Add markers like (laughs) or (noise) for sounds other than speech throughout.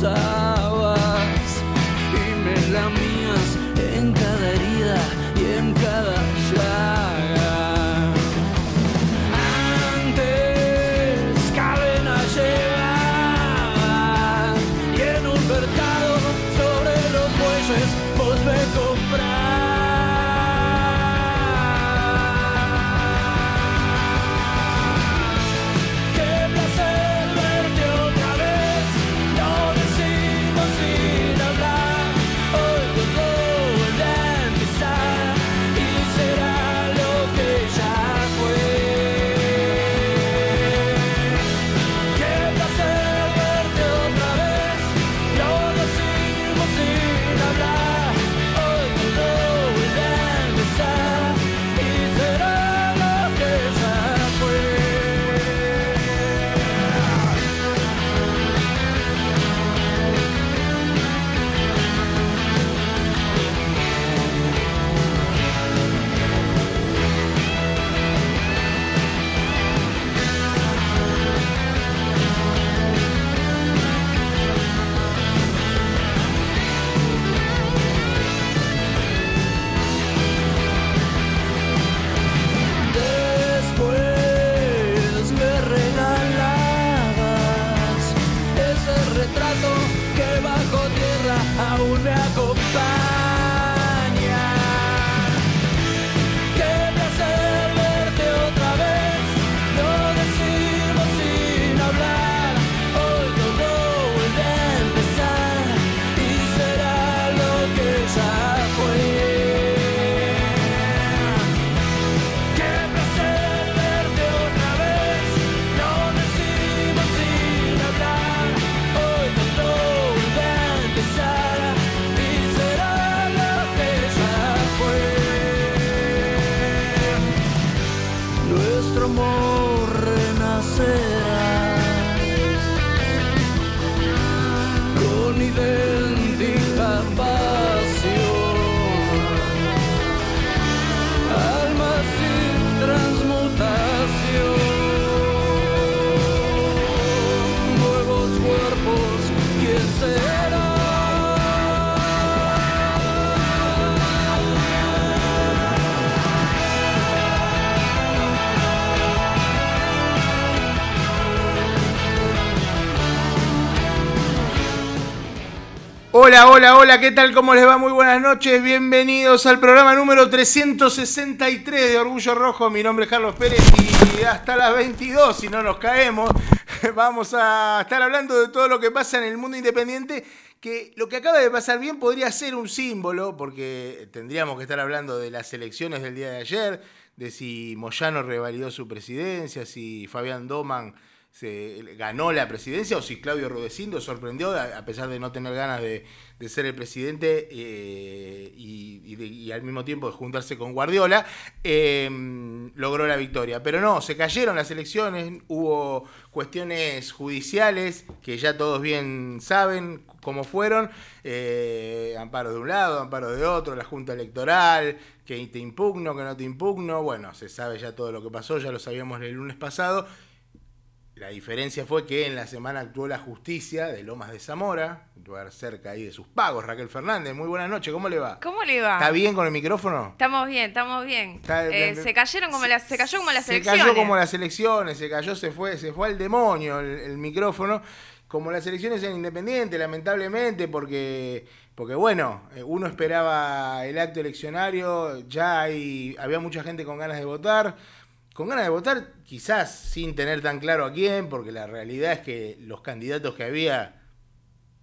sun. Hola, hola, hola, ¿qué tal? ¿Cómo les va? Muy buenas noches, bienvenidos al programa número 363 de Orgullo Rojo. Mi nombre es Carlos Pérez y hasta las 22, si no nos caemos, (laughs) vamos a estar hablando de todo lo que pasa en el mundo independiente, que lo que acaba de pasar bien podría ser un símbolo, porque tendríamos que estar hablando de las elecciones del día de ayer, de si Moyano revalidó su presidencia, si Fabián Doman se ganó la presidencia o si Claudio Rudecindo sorprendió, a, pesar de no tener ganas de, de ser el presidente eh, y, y al mismo tiempo de juntarse con Guardiola, eh, logró la victoria. Pero no, se cayeron las elecciones, hubo cuestiones judiciales que ya todos bien saben cómo fueron, eh, amparo de un lado, amparo de otro, la Junta Electoral, que te impugno, que no te impugno, bueno, se sabe ya todo lo que pasó, ya lo sabíamos el lunes pasado. La diferencia fue que en la semana actuó la justicia de Lomas de Zamora, un lugar cerca ahí de sus pagos. Raquel Fernández, muy buenas noches, ¿cómo le va? ¿Cómo le va? ¿Está bien con el micrófono? Estamos bien, estamos bien. Eh, se cayeron como las, se cayó como las se elecciones. cayó como las elecciones, se cayó, se fue, se fue al demonio el, el micrófono. Como las elecciones en Independiente, lamentablemente, porque, porque bueno, eh, uno esperaba el acto eleccionario, ya hay, había mucha gente con ganas de votar. Con ganas de votar, quizás sin tener tan claro a quién, porque la realidad es que los candidatos que había,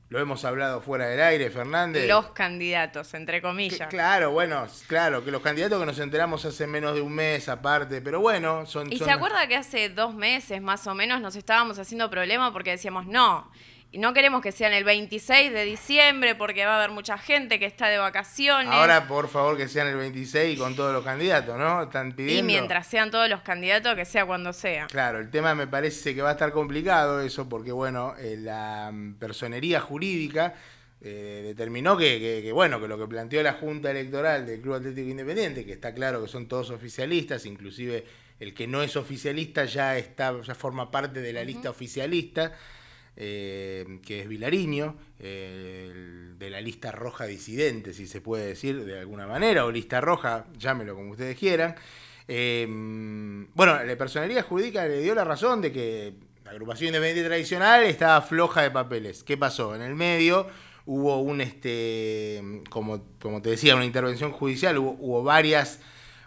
lo hemos hablado fuera del aire, Fernández. Los candidatos, entre Que- comillas. claro, bueno, claro, que los candidatos que nos enteramos hace menos de un mes aparte, pero bueno, son... Y son- se acuerda que hace dos meses más o menos nos estábamos haciendo problema porque decíamos no. Y no queremos que sean el 26 de diciembre porque va a haber mucha gente que está de vacaciones. Ahora, por favor, que sean el 26 con todos los candidatos, ¿no? Están pidiendo... y mientras sean todos los candidatos, que sea cuando sea. Claro, el tema me parece que va a estar complicado eso, porque bueno, eh, la mm, personería jurídica eh, determinó que, que- que, bueno, que lo que planteó la Junta Electoral del Club Atlético Independiente, que está claro que son todos oficialistas, inclusive el que no es oficialista ya está, ya forma parte de la lista oficialista, eh, que es Vilariño, de la lista roja disidente, si se puede decir de alguna manera, o lista roja, llámelo como ustedes quieran. Eh, bueno, la personería jurídica le dio la razón de que la agrupación independiente tradicional estaba floja de papeles. ¿Qué pasó? En el medio hubo un, este, como, como te decía, una intervención judicial, hubo, hubo varias,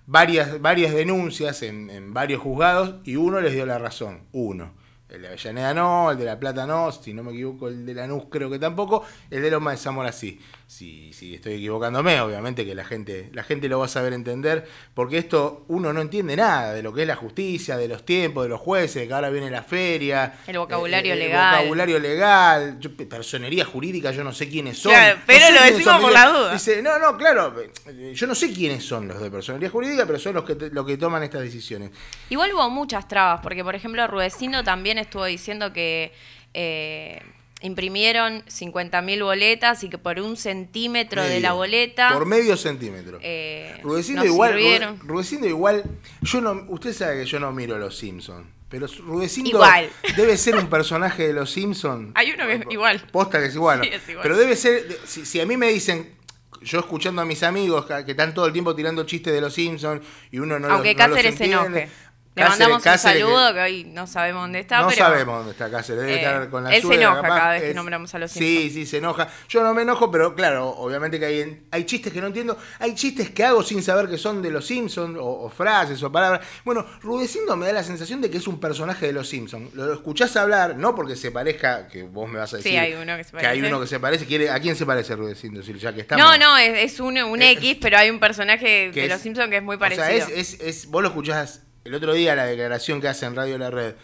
varias, varias denuncias en, en varios juzgados y uno les dio la razón, uno. El de Avellaneda no, el de La Plata no, si no me equivoco, el de Lanús creo que tampoco, el de Loma de Zamora sí. Si, si estoy equivocándome, obviamente que la gente, la gente lo va a saber entender, porque esto uno no entiende nada de lo que es la justicia, de los tiempos, de los jueces, de que ahora viene la feria. El vocabulario eh, legal. El vocabulario legal, yo- personería jurídica, yo no sé quiénes son. Claro, No pero sé lo decimos son. por la duda. Dice, no, no, claro, eh, yo no sé quiénes son los de personería jurídica, pero son los que, los que toman estas decisiones. Igual hubo muchas trabas, porque por ejemplo Rudecindo también estuvo diciendo que eh, imprimieron 50.000 boletas y que por un centímetro de la boleta Por medio centímetro. eh, Rudecindo igual, Rudecindo igual, yo no, usted sabe que yo no miro los Simpsons, pero Rudecindo Igual. debe ser un personaje de los Simpsons. (laughs) Hay uno que es igual. Posta que es igual. ¿no? Sí, es igual. Pero debe ser, si, si a mí me dicen, yo escuchando a mis amigos que, están todo el tiempo tirando chistes de los Simpsons y uno no Aunque los, no los se enoje. Le Cáceres- mandamos un que- saludo que, hoy no sabemos dónde está, no pero sabemos dónde está Cáceres, debe eh, estar con la él se enoja capaz. cada vez que Es- nombramos a los Sí, Simpsons. sí, se enoja. Yo no me enojo, pero claro, obviamente que hay, hay chistes que no entiendo. Hay chistes que hago sin saber que son de los Simpsons, o, o frases, o palabras. Bueno, Rudecindo me da la sensación de que es un personaje de los Simpsons. Lo escuchás hablar, no porque se parezca, que vos me vas a Sí, decir. hay uno que se hay parece. uno que se parece. ¿Quiere- ¿A quién se parece Rudecindo? Si ya que estamos. No, no, es, es un, un Eh, X, pero hay un personaje que de es- los Simpsons que es muy O parecido. sea, es, es, es- vos lo escuchás el otro día la declaración que hace en Radio La Red.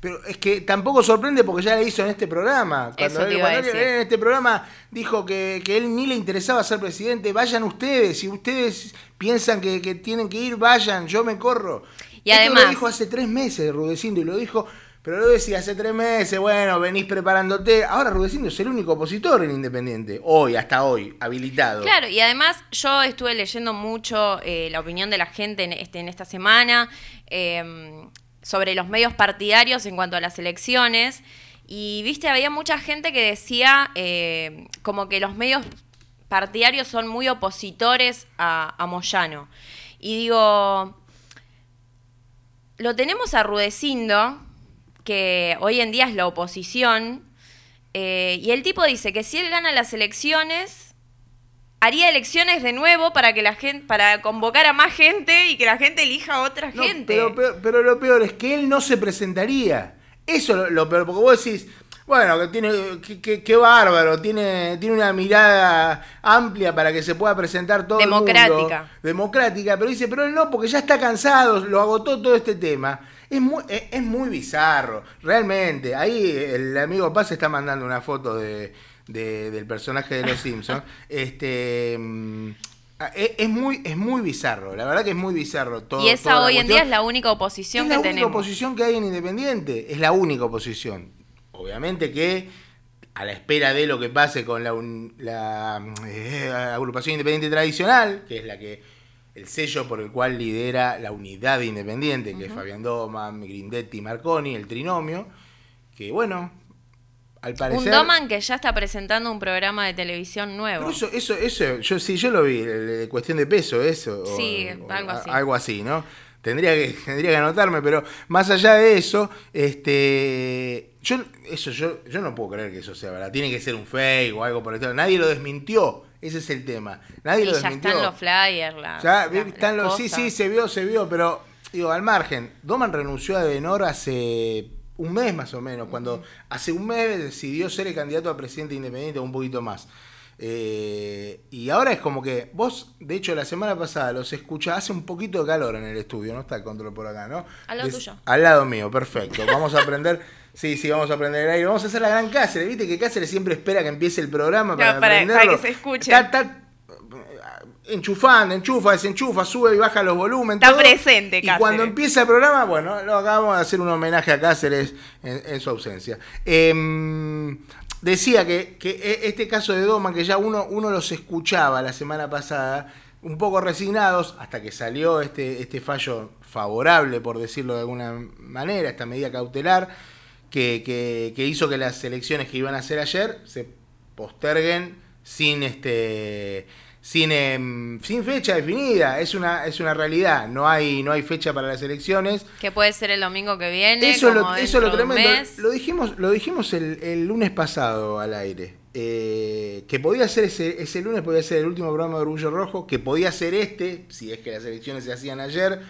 Pero es que tampoco sorprende porque ya la hizo en este programa. Cuando, él, cuando él en este programa dijo que, que él ni le interesaba ser presidente, vayan ustedes. Si ustedes piensan que, que tienen que ir, vayan, yo me corro. Y Esto además- lo dijo hace tres meses Rudecindo y lo dijo, pero lo decía hace tres meses, bueno, venís preparándote. Ahora Rudecindo es el único opositor en Independiente, hoy, hasta hoy, habilitado. Claro, y además yo estuve leyendo mucho eh, la opinión de la gente en, este, en esta semana eh, sobre los medios partidarios en cuanto a las elecciones. Y viste, había mucha gente que decía eh, como que los medios partidarios son muy opositores a, a Moyano. Y digo, lo tenemos a Rudecindo, que hoy en día es la oposición, eh, y el tipo dice que si él gana las elecciones, haría elecciones de nuevo para que la gente, para convocar a más gente y que la gente elija a otra No, gente. Pero, pero lo peor es que él no se presentaría. Eso es lo, lo peor, porque vos decís, bueno, que tiene, que, que- que bárbaro, tiene, tiene una mirada amplia para que se pueda presentar todo el mundo. Democrática. Democrática, pero dice, pero él no, porque ya está cansado, lo agotó todo este tema. Es muy, es, es muy bizarro, realmente. Ahí el amigo Paz está mandando una foto de, de- del personaje de los Simpsons. (laughs) este mm, es, es muy, es muy bizarro, la verdad que es muy bizarro todo. y esa hoy en día es la única oposición Es que la única tenemos. oposición que hay en Independiente, es la única oposición. Obviamente que a la espera de lo que pase con la, eh, agrupación independiente tradicional, que es la que el sello por el cual lidera la unidad de Independiente, que es Fabián Doman, Grindetti, Marconi, el trinomio, que bueno, al parecer... Un Doman que ya está presentando un programa de televisión nuevo. Eso, eso, eso, yo sí, yo lo vi, de cuestión de peso, eso. Sí, o algo así. Algo así, ¿no? Tendría que, (laughs) tendría que anotarme, pero más allá de eso, este. Yo, eso, yo, yo no puedo creer que eso sea verdad. Tiene que ser un fake o algo por el estilo. Nadie lo desmintió. Ese es el tema. Nadie y lo ya desmintió. están los flyers, Ya, las- están los, sí, sí, se vio, se vio, pero digo, al margen, Doman renunció a Adenor hace un mes más o menos, cuando hace un mes decidió ser el candidato a presidente independiente, un poquito más. Eh, y ahora es como que vos, de hecho, la semana pasada los escuchás, hace un poquito de calor en el estudio, no está el control por acá, ¿no? Al lado Des- tuyo. Al lado mío, perfecto. Vamos a aprender. Sí, sí, vamos a aprender el aire. Vamos a hacer la gran Cáceres. Viste que Cáceres siempre espera que empiece el programa para, Claro, para- para que se escuche. Está- está enchufando, enchufa, desenchufa, sube y baja los volúmenes. Está todo. presente, Y Cáceres. cuando empieza el programa, bueno, lo acabamos de hacer un homenaje a Cáceres en, en su ausencia. Em, decía que, que e- este caso de Doman, que ya uno, uno los escuchaba la semana pasada, un poco resignados, hasta que salió este, este fallo favorable, por decirlo de alguna manera, esta medida cautelar, que, que- que hizo que las elecciones que iban a hacer ayer se posterguen sin este sin, em, sin fecha definida, es una, es una realidad, no hay, no hay fecha para las elecciones. Que puede ser el domingo que viene. Eso es lo, eso es lo tremendo. mes. Lo dijimos, lo dijimos el, el lunes pasado al aire. eh, que podía ser ese, ese lunes, podía ser el último programa de Orgullo Rojo, que podía ser este, si es que las elecciones se hacían ayer.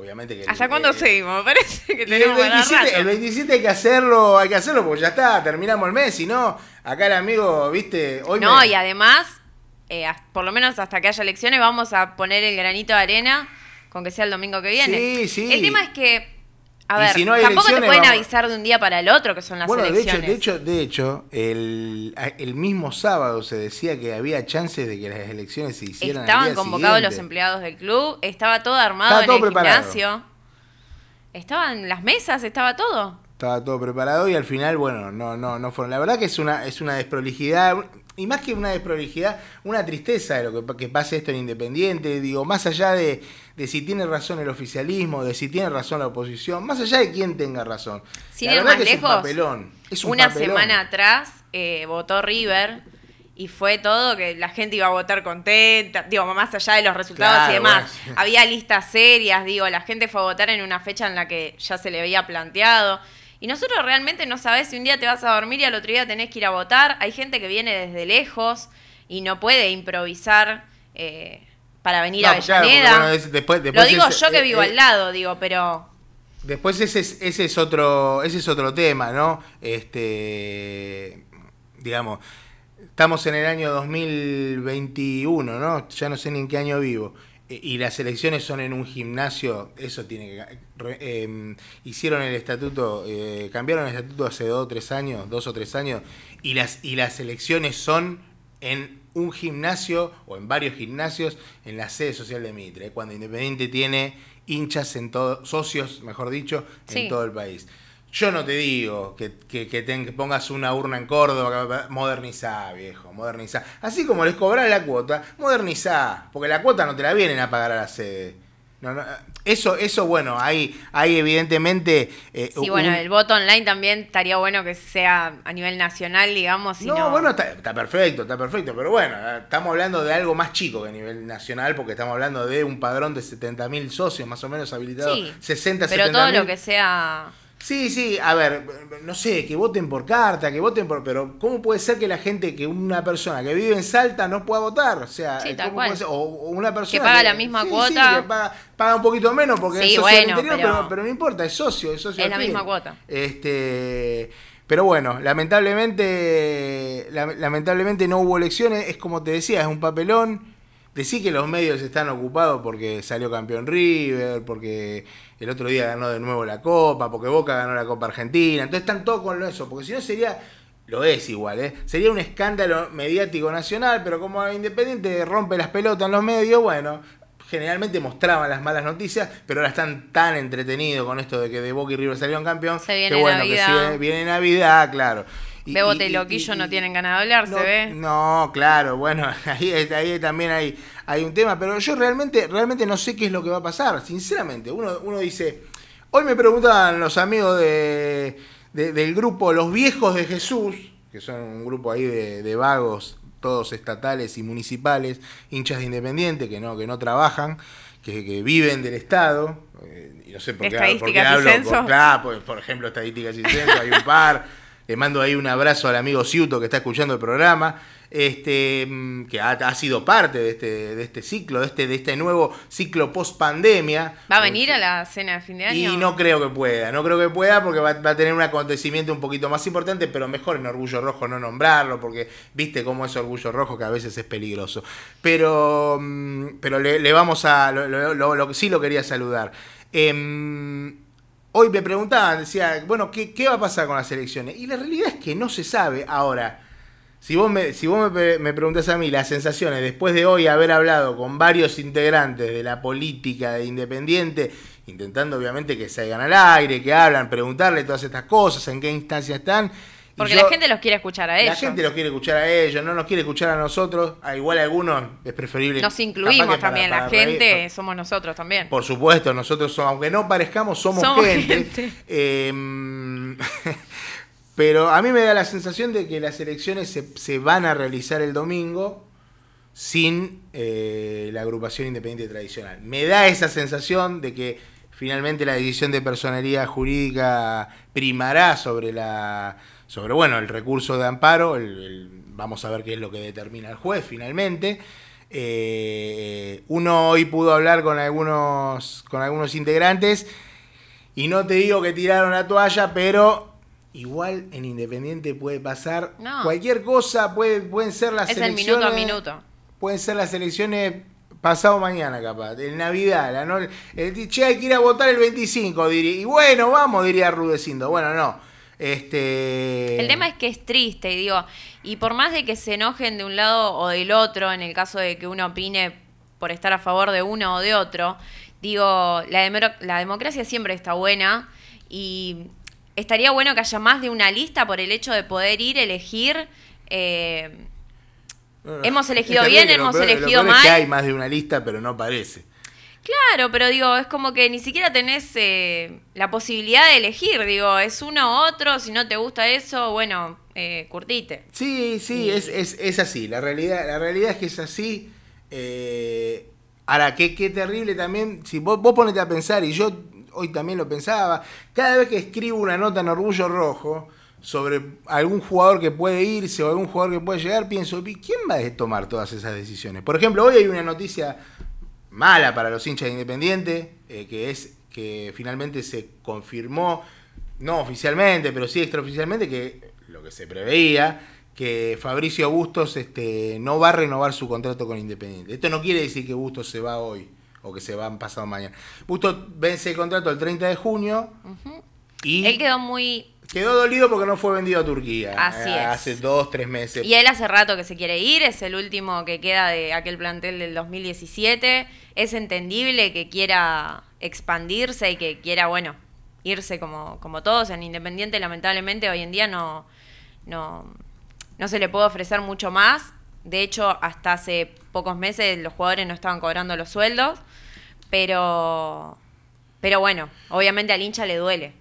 Obviamente que. ¿Hasta eh, cuándo (laughs) seguimos? Me Parece que el tenemos para 27, rato. el 27 hay que hacerlo, hay que hacerlo porque ya está, terminamos el mes, si no, acá el amigo, viste, hoy No, me- y además, eh, por lo menos hasta que haya elecciones, vamos a poner el granito de arena con que sea el domingo que viene. Sí, sí. El tema es que, a Y ver, si no hay tampoco te elecciones, pueden vamos- avisar de un día para el otro que son las bueno, de hecho, elecciones. de hecho, de hecho, el, el mismo sábado se decía que había chances de que las elecciones se hicieran. al Estaban día convocados siguiente. los empleados del club, estaba todo armado Estaba todo en el preparado. gimnasio. Estaban las mesas, estaba todo. Estaba todo preparado y al final, bueno, no, no, no fueron. La verdad que es una, es una desprolijidad, y más que una desprolijidad, una tristeza de lo que, que pase esto en Independiente. Digo, más allá de, de si tiene razón el oficialismo, de si tiene razón la oposición, más allá de quién tenga razón. Sin la verdad que es un lejos, papelón. Es un una papelón. semana atrás eh, votó River y fue todo que la gente iba a votar contenta, digo, más allá de los resultados Claro, y demás. bueno. Había listas serias, digo, la gente fue a votar en una fecha en la que ya se le había planteado. Y nosotros realmente no sabés si un día te vas a dormir y al otro día tenés que ir a votar. Hay gente que viene desde lejos y no puede improvisar eh, para venir a No, claro, Avellaneda. bueno, es- después- Lo digo es- yo que eh, vivo eh, al lado, digo, pero... Después ese es, ese es otro, ese es otro tema, ¿no? Este digamos, estamos en el año 2021, ¿no? Ya no sé ni en qué año vivo. Y las elecciones son en un gimnasio, eso tiene que... re- em, hicieron el estatuto, eh, cambiaron el estatuto hace dos o tres años, dos o tres años, y las, y las elecciones son en un gimnasio o en varios gimnasios en la sede social de Mitre, cuando Independiente tiene hinchas en todo, socios, mejor dicho, en todo el país. Yo no te digo que, que, que pongas una urna en Córdoba, modernizá, viejo, modernizá. Así como les cobrás la cuota, modernizá, porque la cuota no te la vienen a pagar a la sede. No, no, eso, eso, bueno, hay, hay evidentemente... eh, Sí, bueno, el voto online también estaría bueno que sea a nivel nacional, digamos. no, no, bueno, está, está perfecto, está perfecto, pero bueno, eh, estamos hablando de algo más chico que a nivel nacional, porque estamos hablando de un padrón de 70.000 socios más o menos habilitados, Sí, 60, pero 70.000. todo lo que sea... Sí, sí, a ver, no sé, que voten por carta, que voten por... Pero ¿cómo puede ser que la gente, que una persona que vive en Salta no pueda votar? O sea, Sí, ¿cómo tal puede cual. ser? O, o una persona... Que paga la misma sí, cuota. Sí, que paga, paga un poquito menos porque es socio del bueno, interior, pero... pero- pero no importa, es socio, es socio Es la fin. misma cuota. Este... Pero bueno, lamentablemente, la- lamentablemente no hubo elecciones, es como te decía, es un papelón. Decí que los medios están ocupados porque salió campeón River, porque el otro día ganó de nuevo la Copa, porque Boca ganó la Copa Argentina. Entonces están todos con eso, porque si no sería, lo es igual, ¿eh? sería un escándalo mediático nacional, pero como Independiente rompe las pelotas en los medios, bueno, generalmente mostraban las malas noticias, pero ahora están tan entretenidos con esto de que de Boca y River salieron campeón, Se viene que bueno, Navidad. que si viene Navidad, claro. Bebote y- y y- Loquillo y- no tienen ganas de hablar, no, se ve. No, claro, bueno, (laughs) ahí, ahí también hay, hay un tema, pero yo realmente, realmente no sé qué es lo que va a pasar, sinceramente. Uno, uno dice, hoy me preguntaban los amigos de, de- del grupo Los Viejos de Jesús, que son un grupo ahí de, de vagos, todos estatales y municipales, hinchas de Independiente, que no, que no trabajan, que, que viven del Estado. eh, y no sé por qué, por qué hablo, censo. por- claro, por, por ejemplo, estadísticas y censo, hay un par. (laughs) Le mando ahí un abrazo al amigo Ciuto que está escuchando el programa, este, mm, que ha, ha sido parte de este, de este ciclo, de este, de este nuevo ciclo post pandemia. ¿Va a venir a la cena de fin de año? Y no creo que pueda, no creo que pueda porque va, va a tener un acontecimiento un poquito más importante, pero mejor en Orgullo Rojo no nombrarlo, porque viste cómo es Orgullo Rojo que a veces es peligroso. Pero, mm, pero le, le vamos a, lo, lo- lo- lo- sí lo quería saludar. Em, hoy me preguntaban, decía, bueno, ¿qué, qué va a pasar con las elecciones? Y la realidad es que no se sabe ahora. Si vos, me, si vos me, me preguntás a mí las sensaciones después de hoy haber hablado con varios integrantes de la política de Independiente, intentando obviamente que salgan al aire, que hablan, preguntarle todas estas cosas, en qué instancia están. Porque yo- la gente los quiere escuchar a la ellos. gente los quiere escuchar a ellos, no nos quiere escuchar a nosotros. A igual a algunos es preferible. Nos incluimos para- también, para la gente somos nosotros también. por supuesto, nosotros somos, aunque no parezcamos, somos, Somos gente. gente. Eh, (laughs) pero a mí me da la sensación de que las elecciones se, se van a realizar el domingo sin eh, la agrupación independiente tradicional. Me da esa sensación de que finalmente la decisión de personalidad jurídica primará sobre la sobre bueno el recurso de amparo. el- el- vamos a ver qué es lo que determina el juez finalmente. Eh, uno hoy pudo hablar con algunos con algunos integrantes y no te digo que tiraron la toalla, pero igual en Independiente puede pasar No. cualquier cosa, puede, pueden ser las es el elecciones. minuto a minuto. Pueden ser las elecciones pasado mañana, capaz, en Navidad. La no, el, che, hay que ir a votar el 25, diría. Y bueno, vamos, diría Rudecindo. Bueno, no. Este... El tema es que es triste, y digo, y por más de que se enojen de un lado o del otro, en el caso de que uno opine por estar a favor de uno o de otro, digo, la, demero- la democracia siempre está buena y estaría bueno que haya más de una lista por el hecho de poder ir, elegir. eh, hemos elegido bien, hemos elegido peor es que mal. hay más de una lista, pero no parece. Claro, pero digo, es como que ni siquiera tenés eh, la posibilidad de elegir. Digo, es uno u otro, si no te gusta eso, bueno, eh, curtite. Sí, sí, Y- es, es, es así. La realidad, la realidad es que es así. Eh, ahora, qué, qué terrible también. Si vos, vos ponete a pensar, y yo hoy también lo pensaba, cada vez que escribo una nota en Orgullo Rojo sobre algún jugador que puede irse o algún jugador que puede llegar, pienso, "¿Y ¿quién va a tomar todas esas decisiones? Por ejemplo, hoy hay una noticia mala para los hinchas de Independiente, eh, que es que finalmente se confirmó, no oficialmente, pero sí extraoficialmente, que lo que se preveía, que Fabricio Bustos este, no va a renovar su contrato con Independiente. Esto no quiere decir que Bustos se va hoy o que se va pasado mañana. Bustos vence el contrato el 30 de junio y Él quedó muy... quedó dolido porque no fue vendido a Turquía Así eh, es. hace dos, tres meses. Y él hace rato que se quiere ir, es el último que queda de aquel plantel del 2017. Es entendible que quiera expandirse y que quiera, bueno, irse como, como todos. En Independiente, lamentablemente, hoy en día no, no, no se le puede ofrecer mucho más. De hecho, hasta hace pocos meses los jugadores no estaban cobrando los sueldos. Pero, pero bueno, obviamente al hincha le duele.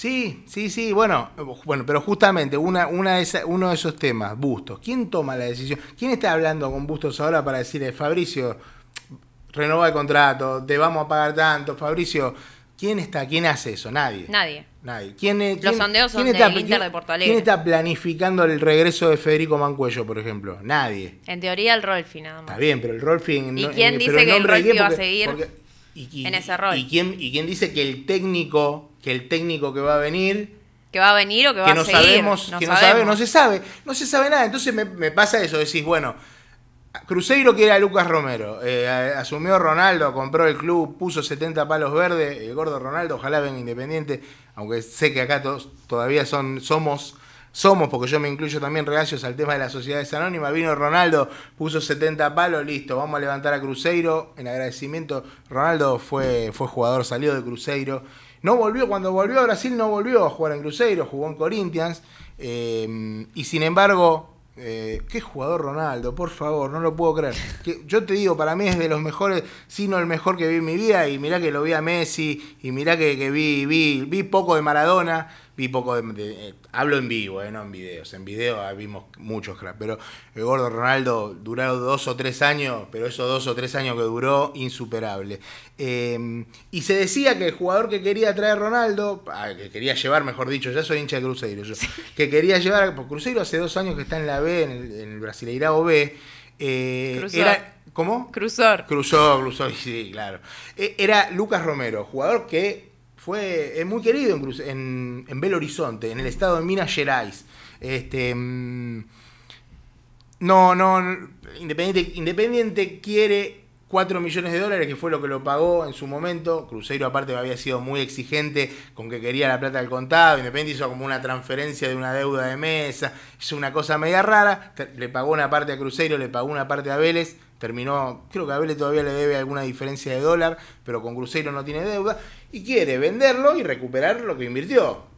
Sí, sí, sí, bueno, bueno, pero justamente una, una de esa- uno de esos temas, Bustos, ¿quién toma la decisión? ¿Quién está hablando con Bustos ahora para decirle, Fabricio, renova el contrato, te vamos a pagar tanto, Fabricio, ¿quién está? ¿Quién hace eso? Nadie. Nadie. Nadie. ¿Quién, Los quién- sondeos son quién del está- Inter de Porto Alegre. ¿Quién está planificando el regreso de Federico Mancuello, por ejemplo? Nadie. En teoría el Rolfi nada más. Está bien, pero el Rolfi... en- ¿Y en- quién dice que el Rolfi va a seguir porque- y- y- en ese rol? ¿Y quién, ¿Y quién dice que el técnico, que el técnico que va a venir que va a venir o que va que a no seguir. sabemos, no que no sabemos. sabe, no se sabe, no se sabe nada. Entonces me, me pasa eso, decís, bueno, Cruzeiro quiere a Lucas Romero. Eh, asumió Ronaldo, compró el club, puso 70 palos verdes. El gordo Ronaldo, ojalá venga independiente. Aunque sé que acá todos todavía son, somos, somos, porque yo me incluyo también reacios al tema de las sociedades anónimas. Vino Ronaldo, puso 70 palos, listo, vamos a levantar a Cruzeiro. En agradecimiento, Ronaldo fue, fue jugador, salió de Cruzeiro. No volvió, cuando volvió a Brasil no volvió a jugar en Cruzeiro, jugó en Corinthians. eh, y sin embargo, eh, qué jugador Ronaldo, por favor, no lo puedo creer. Yo te digo, para mí es de los mejores, si no el mejor que vi en mi vida. Y mirá que lo vi a Messi, y mirá que, que vi, vi, vi poco de Maradona, vi poco de. de- eh, hablo en vivo, eh, no en videos. En video ah, vimos muchos cracks, pero el gordo Ronaldo duró dos o tres años, pero esos dos o tres años que duró, insuperable. Eh, y se decía que el jugador que quería traer Ronaldo, ah, que quería llevar, mejor dicho, ya soy hincha de Cruzeiro, yo, que quería llevar, porque Cruzeiro hace dos años que está en la B, en el, en el Brasileirao B, eh, era. ¿Cómo? Cruzor. Cruzó, cruzó, sí, claro. Eh, Era Lucas Romero, jugador que fue muy querido en, en, Belo Horizonte, en el estado de Minas Gerais. Este, mm, no, no, Independiente, Independiente quiere 4 millones de dólares, que fue lo que lo pagó en su momento. Cruzeiro aparte había sido muy exigente con que quería la plata del contado. Independiente hizo como una transferencia de una deuda de mesa. Hizo una cosa media rara. Le pagó una parte a Cruzeiro, le pagó una parte a Vélez. Terminó, creo que a Vélez todavía le debe alguna diferencia de dólar, pero con Cruzeiro no tiene deuda. Y quiere venderlo y recuperar lo que invirtió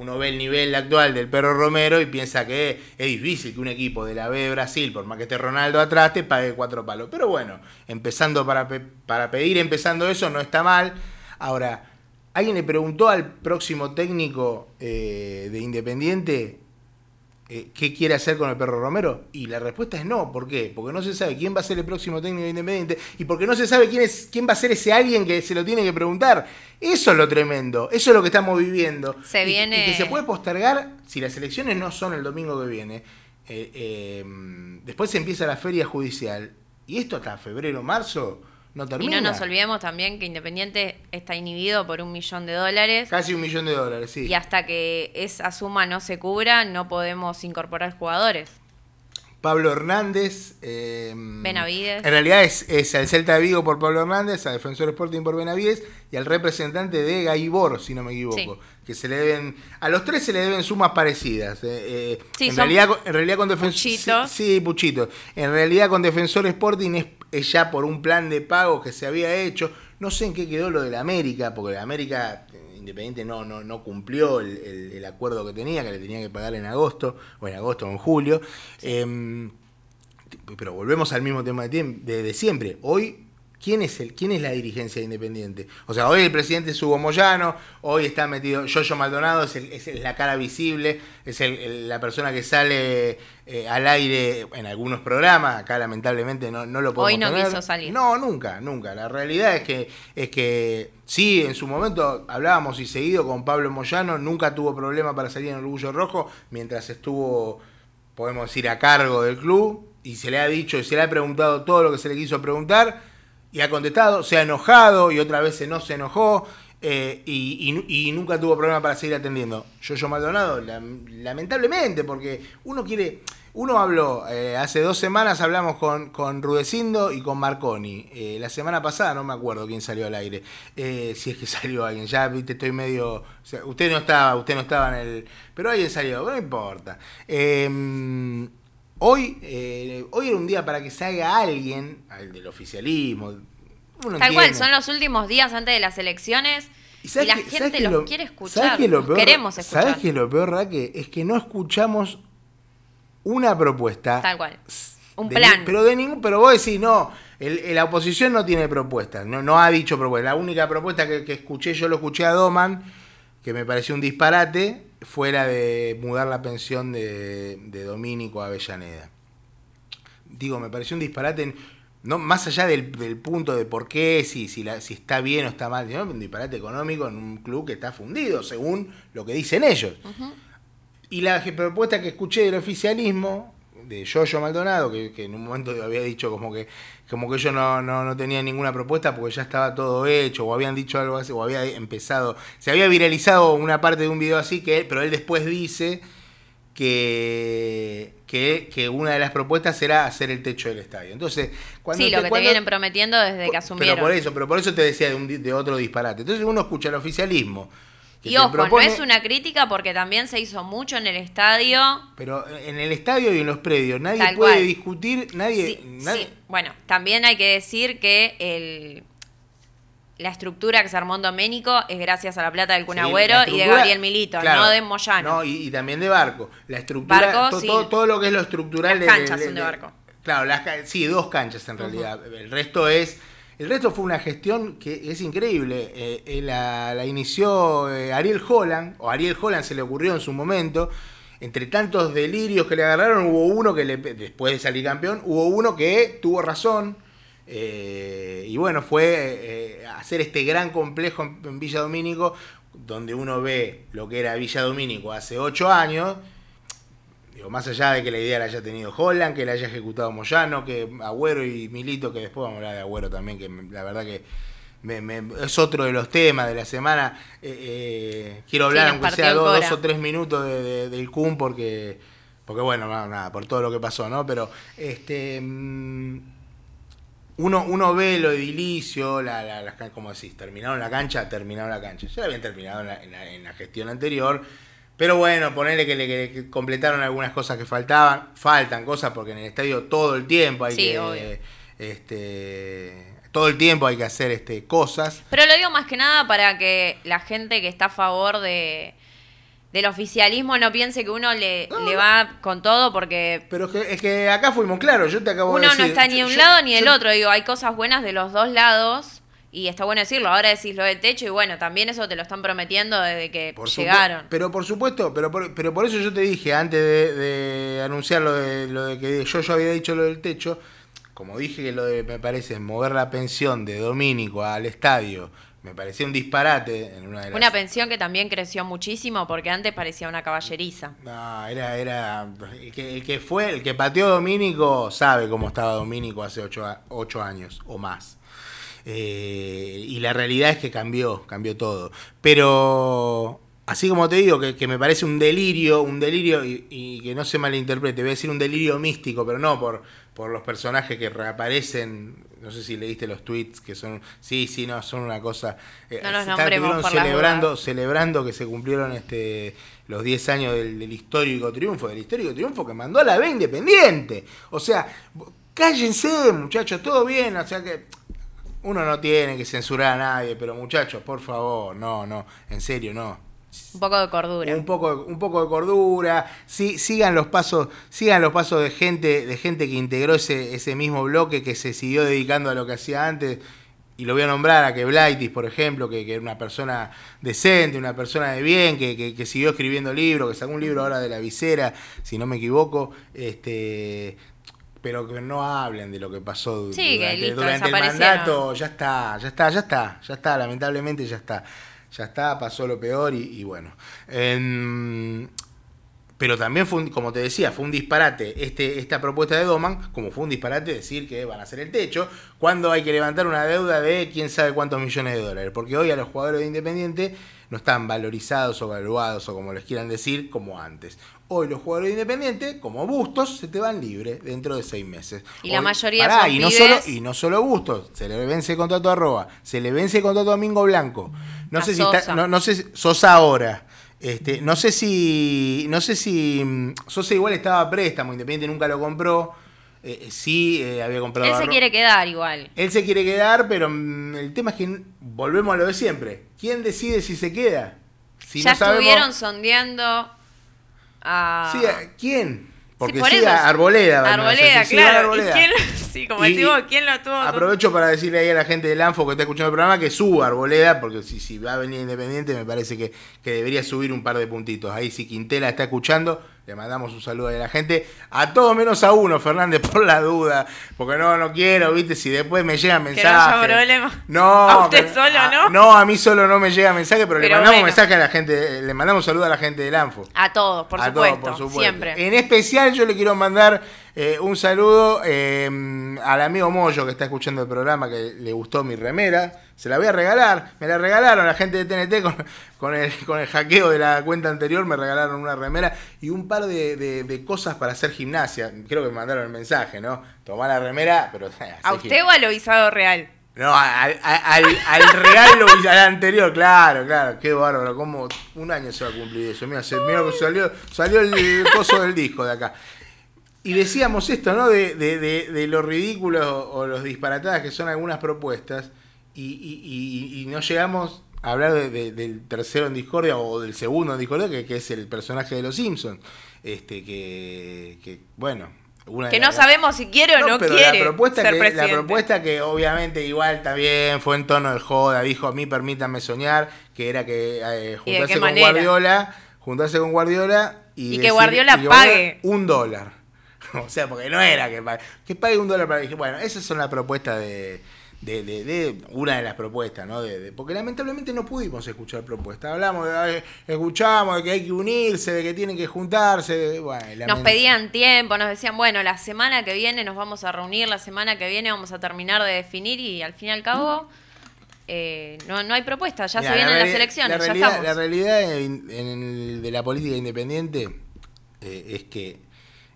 uno ve el nivel actual del Perro Romero y piensa que es difícil que un equipo de la B de Brasil, por más que esté Ronaldo atrás, te pague cuatro palos. Pero bueno, empezando para, para pedir, empezando eso, no está mal. Ahora, ¿alguien le preguntó al próximo técnico eh, de Independiente eh, qué quiere hacer con el Perro Romero? Y la respuesta es no. ¿Por qué? Porque no se sabe quién va a ser el próximo técnico de Independiente y porque no se sabe quién, es, quién va a ser ese alguien que se lo tiene que preguntar. Eso es lo tremendo. Eso es lo que estamos viviendo. Se Y- viene- y que se puede postergar si las elecciones no son el domingo que viene. eh, eh, después empieza la feria judicial. Y esto hasta febrero, marzo no Y termina. no nos olvidemos también que Independiente está inhibido por un millón de dólares. Casi un millón de dólares, sí. Y hasta que esa suma no se cubra, no podemos incorporar jugadores. Pablo Hernández. eh, Benavides. En realidad es, es al Celta de Vigo por Pablo Hernández, a Defensor Sporting por Benavides y al representante de Gaibor, si no me equivoco. Sí. Que se le deben. A los tres se le deben sumas parecidas. eh, eh, Sí, en, son realidad, en realidad con Defensor. Puchito. Sí, sí, Puchito. En realidad con Defensor Sporting es, es ya por un plan de pago que se había hecho. No sé en qué quedó lo de la América, porque la América. eh, Independiente no, no, no cumplió el, el- el acuerdo que tenía, que le tenía que pagar en agosto, o en agosto o en julio. Em, pero volvemos al mismo tema de, de- de siempre. Hoy, ¿quién es, el, ¿quién es la dirigencia de Independiente? O sea, hoy el presidente es Hugo Moyano, hoy está metido Yoyo Maldonado, es, el- es la cara visible, es el- el- la persona que sale eh, al aire en algunos programas. Acá, lamentablemente, no, no lo podemos Hoy no tener. quiso salir. No, nunca, nunca. La realidad es que, es que sí, en su momento hablábamos y seguido con Pablo Moyano, nunca tuvo problema para salir en Orgullo Rojo, mientras estuvo, podemos decir, a cargo del club, y se le ha dicho y se le ha preguntado todo lo que se le quiso preguntar, y ha contestado, se ha enojado y otra vez no se enojó. eh, y, y- nunca tuvo problema para seguir atendiendo. Yo, yo Maldonado, lam- lamentablemente, porque uno quiere, uno habló, eh, hace dos semanas hablamos con, con Rudecindo y con Marconi. Eh, la semana pasada no me acuerdo quién salió al aire. Si es que (laughs) salió alguien, ya viste, estoy medio. usted no estaba, usted no estaba en el. Pero alguien salió, no importa. Eh, hoy, eh, hoy era un día para que salga alguien, al del oficialismo. Tal cual, son los últimos días antes de las elecciones y, sabes la sabes gente los lo- quiere ¿sabes escuchar. qué lo los peor? queremos escuchar. ¿Sabes qué es lo peor, Raque? Es que no escuchamos una propuesta. Tal cual. Un de plan. pero de ningún, pero vos decís, no, el- el- la oposición no tiene propuestas, no, no ha dicho propuestas. La única propuesta que, que escuché, yo lo escuché a Doman, que me pareció un disparate, fue la de mudar la pensión de, de Domínico a Avellaneda. Digo, me pareció un disparate, no, más allá del, del punto de por qué, si, si, la- si está bien o está mal, sino un disparate económico en un club que está fundido, según lo que dicen ellos. Y la propuesta que escuché del oficialismo, de Yoyo Maldonado, que, que en un momento había dicho como que como que ellos no, no, no tenían ninguna propuesta porque ya estaba todo hecho, o habían dicho algo así, o había empezado, se había viralizado una parte de un video así, que pero él después dice que, que, que una de las propuestas era hacer el techo del estadio. Entonces, cuando Sí, lo te- que te vienen prometiendo desde que asumieron. Pero por eso, pero por eso te decía de, un de otro disparate. Entonces uno escucha el oficialismo. Y ojo, propone- no es una crítica porque también se hizo mucho en el estadio. Pero en el estadio y en los predios nadie Tal puede cual. discutir, nadie, Sí, nadie- sí. Bueno, también hay que decir que el, la estructura que se armó en Doménico es gracias a la plata del Kun Sí, Agüero la y de Gabriel Milito, claro, no de Moyano. No, y, y también de Barco. La estructura, Barco, to- sí. todo, todo lo que es lo estructural Las de- canchas de- son de Barco. Claro, las, sí, dos canchas en realidad. El resto es. El resto fue una gestión que es increíble. Eh, eh, la, inició eh, Ariel Holland, o Ariel Holland se le ocurrió en su momento. Entre tantos delirios que le agarraron, hubo uno que le, después de salir campeón, hubo uno que tuvo razón. y bueno, fue hacer este gran complejo en, en Villa Domínico, donde uno ve lo que era Villa Domínico hace ocho años. Digo, más allá de que la idea la haya tenido Holland, que la haya ejecutado Moyano, que Agüero y Milito, que después vamos a hablar de Agüero también, que la verdad que me- me- es otro de los temas de la semana. Eh, eh, quiero hablar, nos aunque sea dos, o tres minutos de- de- del CUM, porque, porque bueno, no, nada, por todo lo que pasó, ¿no? Pero este mm, uno, uno ve lo edilicio, la, la, can- como decís, terminaron la cancha, terminaron la cancha. Ya la habían terminado en la, en la- en la gestión anterior. Pero bueno, ponerle que le que- completaron algunas cosas que faltaban. Faltan cosas porque en el estadio todo el tiempo hay Sí, que. obvio. Este, todo el tiempo hay que hacer este, cosas. Pero lo digo más que nada para que la gente que está a favor de del oficialismo no piense que uno le, le va con todo porque Pero es que, es que acá fuimos claros, yo te acabo de uno decir. no está ni de un yo- lado ni del yo- otro. Digo, hay cosas buenas de los dos lados y está bueno decirlo. Ahora decís lo del techo y bueno, también eso te lo están prometiendo desde que Por llegaron. Pero por supuesto, pero por, pero por eso yo te dije antes de, de anunciar lo de, lo de que yo, yo había dicho lo del techo, como dije que lo de, me parece, mover la pensión de Domínico al estadio, me parecía un disparate en una de las... Una pensión que también creció muchísimo porque antes parecía una caballeriza. No, era, era el que, el que fue, el que pateó Domínico sabe cómo estaba Domínico hace ocho, ocho años o más. Eh, y la realidad es que cambió, cambió todo. Pero así como te digo, que, que me parece un delirio, un delirio, y, y que no se malinterprete, voy a decir un delirio místico, pero no por, por los personajes que reaparecen. No sé si leíste los tweets que son. Sí, sí, no, son una cosa. eh, No por las celebrando, celebrando que se cumplieron este los 10 años del, del histórico triunfo, del histórico triunfo que mandó a la B Independiente. O sea, cállense, muchachos, todo bien, o sea que uno no tiene que censurar a nadie, pero muchachos, por favor, no, no, en serio, no. Un poco de cordura. Un poco, un poco de cordura, sí, sigan los pasos, sigan los pasos de gente, de gente que integró ese, ese mismo bloque, que se siguió dedicando a lo que hacía antes. Y lo voy a nombrar a que Blaitis, por ejemplo, que, que era una persona decente, una persona de bien, que, que- que siguió escribiendo libros, que sacó un libro ahora de la visera, si no me equivoco, este pero que no hablen de lo que pasó Sí, que durante, listo, durante el mandato, ya está, ya está, ya está, ya está, lamentablemente ya está. Ya está, pasó lo peor y, y bueno. Em, pero también fue, un- como te decía, fue un disparate este, esta propuesta de Doman, como fue un disparate decir que van a hacer el techo, cuando hay que levantar una deuda de quién sabe cuántos millones de dólares. Porque hoy a los jugadores de Independiente no están valorizados o evaluados o como les quieran decir, como antes. Hoy los jugadores de Independiente, como Bustos, se te van libres dentro de seis meses. Y la Hoy- mayoría pará, son y no pibes- solo Y no solo Bustos, se le vence el contrato a Arroba, se le vence el contrato a Domingo Blanco. No A sé si está, Sosa. no, no sé Sosa ahora. Este, no sé si. No sé si. mm, Sosa igual estaba a préstamo, Independiente nunca lo compró. Eh, sí, eh, había comprado. Él se quiere quedar igual. Él se quiere quedar, pero mm, el tema es que volvemos a lo de siempre. ¿Quién decide si se queda? Si ya no sabemos- estuvieron sondeando a... Sí, ¿a ¿quién? Porque por sí, eso. a Arboleda. a Arboleda, sí, claro. Arboleda. ¿Y quién, (laughs) sí, como Y- decimos, ¿quién lo tuvo? Aprovecho para decirle ahí a la gente del Anfo que está escuchando el programa que suba Arboleda, porque si, si va a venir Independiente me parece que, que debería subir un par de puntitos. Ahí si Quintela está escuchando, le mandamos un saludo a la gente. A todos menos a uno, Fernández, (laughs) por la duda. Porque no, no quiero, viste, si después me llegan Que no problema. No, ¿A usted que- solo, a- no? No, a mí solo no me llega mensaje, pero, le mandamos bueno. mensaje a la gente, le mandamos saludo a la gente del Anfo. A todos, por A supuesto, todos, por supuesto. siempre. En especial yo le quiero mandar eh, un saludo eh, al amigo Moyo que está escuchando el programa, que le gustó mi remera. Se la voy a regalar. Me la regalaron la gente de TNT con, con, el, con el hackeo de la cuenta anterior. Me regalaron una remera y un par de, de- de cosas para hacer gimnasia. Creo que me mandaron el mensaje, ¿no? Tomá la remera, pero... (laughs) ¿A usted o al Ovisado Real? No, al, al, al real lo al anterior, claro, claro, qué bárbaro, como un año se va a cumplir eso. Mira, se, mira salió, salió el coso del disco de acá. Y decíamos esto, ¿no? De, de, de, de lo ridículo o, o los disparatadas que son algunas propuestas, y, y, y, y no llegamos a hablar de- de- del tercero en discordia o del segundo en discordia, que, que es el personaje de los Simpsons. Este, que, que bueno. Que no sabemos si quiere o no, pero quiere la propuesta, ser que, presidente. la propuesta que obviamente igual bien, fue en tono de joda, dijo a mí permítanme soñar, que era que eh, ¿Y de juntarse con manera? Guardiola, juntarse con Guardiola y, Y que Guardiola pague. un dólar. (laughs) O sea, porque no era que pague, que pague un dólar para bueno, esas son las propuestas de, de, de- de- una de las propuestas, ¿no? De, de- porque lamentablemente no pudimos escuchar propuestas. Hablamos, de, escuchamos de que hay que unirse, de que tienen que juntarse, de- bueno, Nos pedían tiempo, nos decían, bueno, la semana que viene nos vamos a reunir, la semana que viene vamos a terminar de definir y al fin y al cabo eh, no, no hay propuesta, ya se vienen la las elecciones, la ya realidad. La realidad en, de la política independiente eh, es que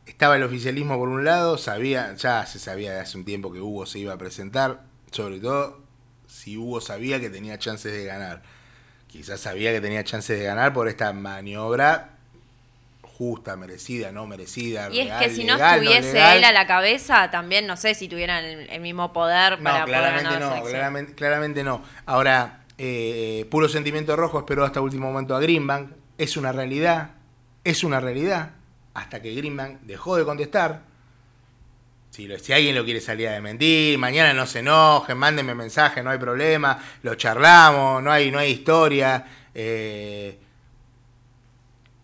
estaba el oficialismo por un lado, sabía, ya se sabía de hace un tiempo que Hugo se iba a presentar, sobre todo si Hugo sabía que tenía chances de ganar. Quizás sabía que tenía chances de ganar por esta maniobra justa, merecida, no merecida. Y es que si no estuviese él a la cabeza, también no sé si tuvieran el, el mismo poder para No, poder claramente ganar no, claramente, claramente no. Ahora, eh, puro sentimiento rojo esperó hasta último momento a Greenbank. Es una realidad, es una realidad. Hasta que Greenbank dejó de contestar. Si, lo- alguien lo quiere salir a mentir, mañana no se enojen, mándenme mensaje, no hay problema, lo charlamos, no hay, no hay historia. Eh,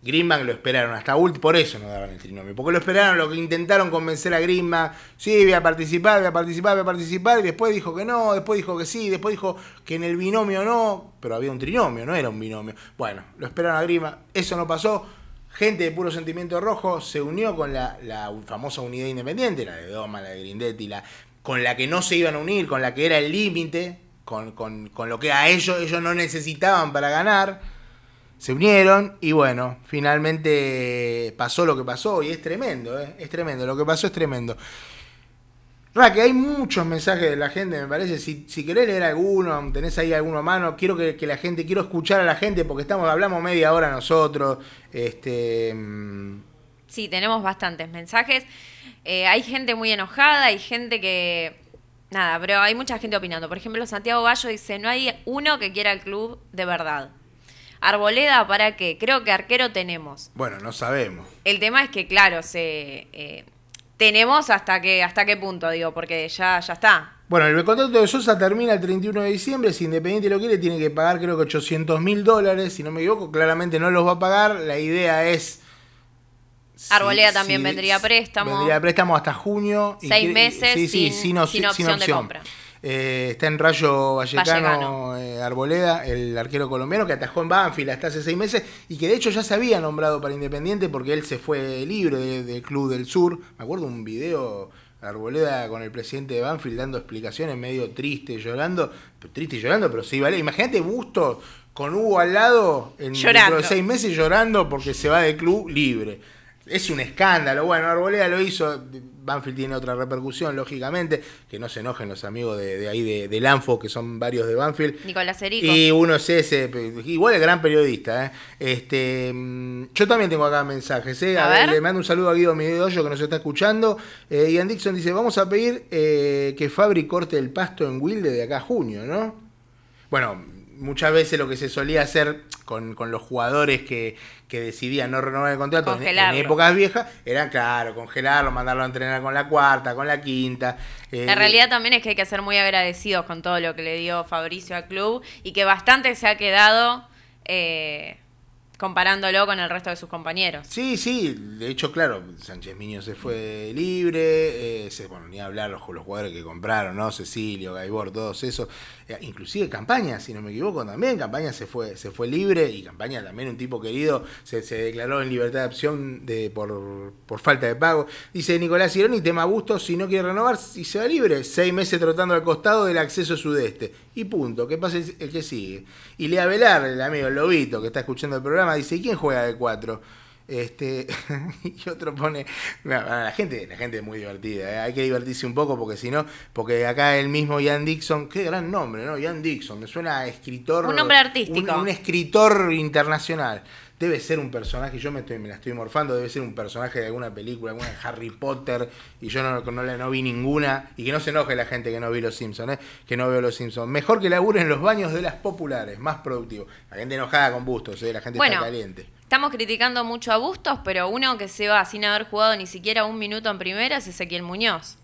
lo esperaron hasta último, por eso no daban el trinomio, porque lo esperaron, lo que intentaron convencer a Greenbank, sí, voy a participar, voy a participar, voy a participar, y después dijo que no, después dijo que sí, después dijo que en el binomio no, pero había un trinomio, no era un binomio. Bueno, lo esperaron a Greenbank, eso no pasó, gente de puro sentimiento rojo se unió con la, la famosa unidad independiente, la de Doma, la de Grindetti, la, con la que no se iban a unir, con la que era el límite, con, con, con lo que a ellos, ellos no necesitaban para ganar se unieron y bueno, finalmente pasó lo que pasó y es tremendo, ¿eh? es tremendo, lo que pasó es tremendo. Raque, hay muchos mensajes de la gente, me parece, si, si querés leer alguno, tenés ahí alguno a mano, quiero que, que la gente, quiero escuchar a la gente porque estamos, hablamos media hora nosotros, este... mm, Sí, tenemos bastantes mensajes. Eh, hay gente muy enojada, hay gente que... Nada, pero hay mucha gente opinando. Por ejemplo, Santiago Gallo dice, no hay uno que quiera el club de verdad. Arboleda, ¿para qué? Creo que arquero tenemos. Bueno, no sabemos. El tema es que, claro, se eh, tenemos hasta que hasta qué punto, digo, porque ya, ya está. Bueno, el contrato de Sosa termina el 31 de diciembre. Si Independiente lo quiere, tiene que pagar creo que 800 mil dólares. Si no me equivoco, claramente no los va a pagar. La idea es... Arboleda también vendría préstamo. Vendría préstamo hasta junio. Seis meses sí, sin- sin, sin opción de compra. Eh, está en Rayo Vallecano, Vallecano. eh, Arboleda, el arquero colombiano que atajó en Banfield hasta hace seis meses y que de hecho ya se había nombrado para Independiente porque él se fue libre de- del Club del Sur. Me acuerdo un video Arboleda con el presidente de Banfield dando explicaciones medio triste, llorando, triste y llorando, pero sí, vale. Imagínate Busto con Hugo al lado en Llorando. dentro de seis meses llorando porque se va del club libre. Es un escándalo. Bueno, Arboleda lo hizo. Banfield tiene otra repercusión, lógicamente. Que no se enojen los amigos de, de ahí de, del Anfo, que son varios de Banfield. Nicolás Erico. Y uno es ese, igual es gran periodista. ¿eh? Este, mm, yo también tengo acá mensajes. ¿eh? A A ver, ver. le mando un saludo a Guido Midollo que nos está escuchando. Eh, Ian Dixon dice: Vamos a pedir eh, que Fabri corte el pasto en Wilde de acá a junio, ¿no? Bueno, muchas veces lo que se solía hacer con, con los jugadores que, que decidían no renovar el contrato en, épocas viejas, era claro, congelarlo, mandarlo a entrenar con la cuarta, con la quinta. eh, La realidad también es que hay que ser muy agradecidos con todo lo que le dio Fabricio al club y que bastante se ha quedado eh, comparándolo con el resto de sus compañeros. Sí, sí, de hecho, claro, Sánchez Miño se fue libre, eh, se, bueno, ni hablar los, los jugadores que compraron, ¿no? Cecilio, Gaibor, todos esos, eh, inclusive Campaña, si no me equivoco, también Campaña se fue, se fue libre y Campaña también un tipo querido, se, se declaró en libertad de opción de, por, por falta de pago. Dice Nicolás Ironi, tema Bustos, si no quiere renovar, si se va libre, seis meses trotando al costado del acceso sudeste. Y punto, ¿qué pasa el, que sigue? Y Lea Velar, el amigo Lobito, que está escuchando el programa, dice, ¿y quién juega de cuatro? Este, (laughs) y otro pone, la gente, la gente es muy divertida, ¿eh? hay que divertirse un poco porque si no, porque acá el mismo Ian Dixon, qué gran nombre, ¿no? Ian Dixon, me suena a escritor. Un nombre artístico. Un, un escritor internacional. Debe ser un personaje, yo me, estoy, me la estoy morfando, debe ser un personaje de alguna película, alguna de Harry Potter, y yo no, no, no vi ninguna, y que no se enoje la gente que no vi Los Simpsons, ¿eh? que no veo Los Simpsons. Mejor que labure en los baños de las populares, más productivo. La gente enojada con Bustos, ¿eh? la gente Bueno, está caliente. Estamos criticando mucho a Bustos, pero uno que se va sin haber jugado ni siquiera un minuto en primera es Ezequiel Muñoz.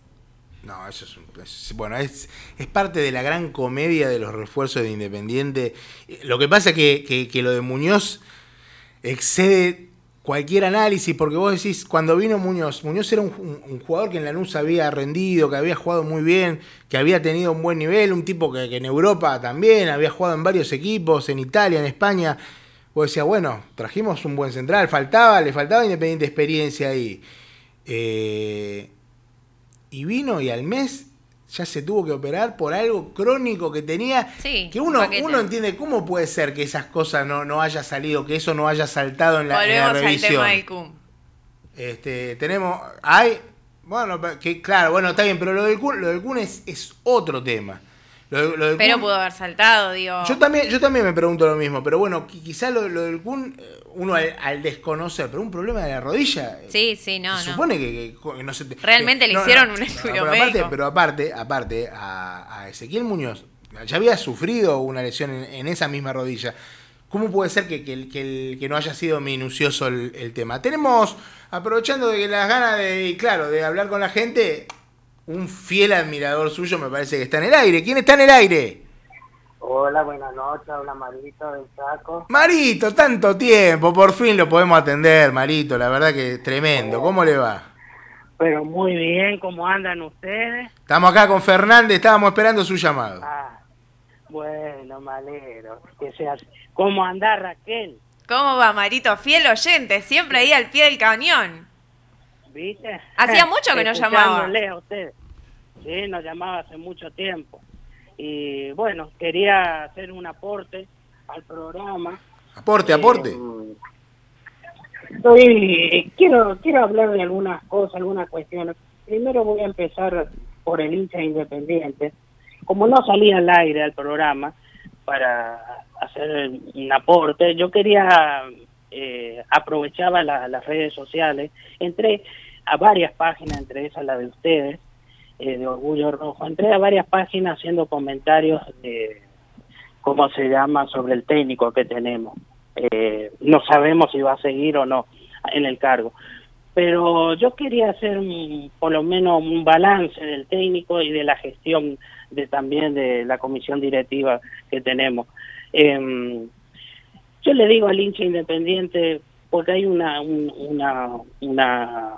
No, eso es, un, es- bueno, es, es parte de la gran comedia de los refuerzos de Independiente. Eh, Lo que pasa es que, que, que lo de Muñoz excede cualquier análisis, porque vos decís, cuando vino Muñoz, Muñoz era un, jugador que en Lanús había rendido, que había jugado muy bien, que había tenido un buen nivel, un tipo que, que en Europa también había jugado en varios equipos, en Italia, en España. Vos decías, bueno, trajimos un buen central, faltaba, le faltaba Independiente experiencia ahí. Eh, y vino y al mes ya se tuvo que operar por algo crónico que tenía. Sí, que un uno, paquete. uno entiende cómo puede ser que esas cosas no, no haya salido, que eso no haya saltado en la, en la Volvemos al tema del CUM. Este, tenemos. Hay. Bueno, que claro, bueno, está bien, pero lo del Kun, lo del es, es otro tema. Lo, de- lo del Pero pudo haber saltado, digo. yo también, yo también me pregunto lo mismo, pero bueno, qui- quizá lo, lo del Kun, eh, uno al, al desconocer, pero un problema de la rodilla. eh, Sí, sí, no, se no. supone que, que- que no se te- Realmente que- le hicieron un estudio pero aparte, médico. pero aparte, aparte, a, a Ezequiel Muñoz ya había sufrido una lesión en, en esa misma rodilla. ¿Cómo puede ser que, que el- que que no haya sido minucioso el, el tema? Tenemos, aprovechando de las ganas de, y claro, de hablar con la gente, un fiel admirador suyo me parece que está en el aire. ¿Quién está en el aire? Hola, buenas noches, habla Marito del Chaco. Marito, tanto tiempo, por fin lo podemos atender, Marito, la verdad que tremendo. ¿Cómo le va? Pero muy bien, ¿cómo andan ustedes? Estamos acá con Fernández, estábamos esperando su llamado. Ah, bueno, me alegro. Que sea ¿Cómo anda Raquel? ¿Cómo va, Marito? Fiel oyente, siempre ahí al pie del cañón. ¿Viste? Hacía (laughs) mucho que no llamaba. A ustedes. Sí, nos llamaba hace mucho tiempo. Y bueno, quería hacer un aporte al programa. Aporte, aporte. Eh, Estoy, quiero, quiero hablar de algunas cosas, algunas cuestiones. Primero voy a empezar por el hincha independiente. Como no salía al aire al programa para hacer un aporte, yo quería, eh, aprovechaba la- las redes sociales, entré a varias páginas, entre esas la de ustedes, eh, de Orgullo Rojo, entré a varias páginas haciendo comentarios de, ¿cómo se llama?, sobre el técnico que tenemos. Eh, no sabemos si va a seguir o no en el cargo. Pero yo quería hacer un- por lo menos un balance del técnico y de la gestión de también de la comisión directiva que tenemos. Em, yo le digo al hincha independiente, porque hay una, un- una, una,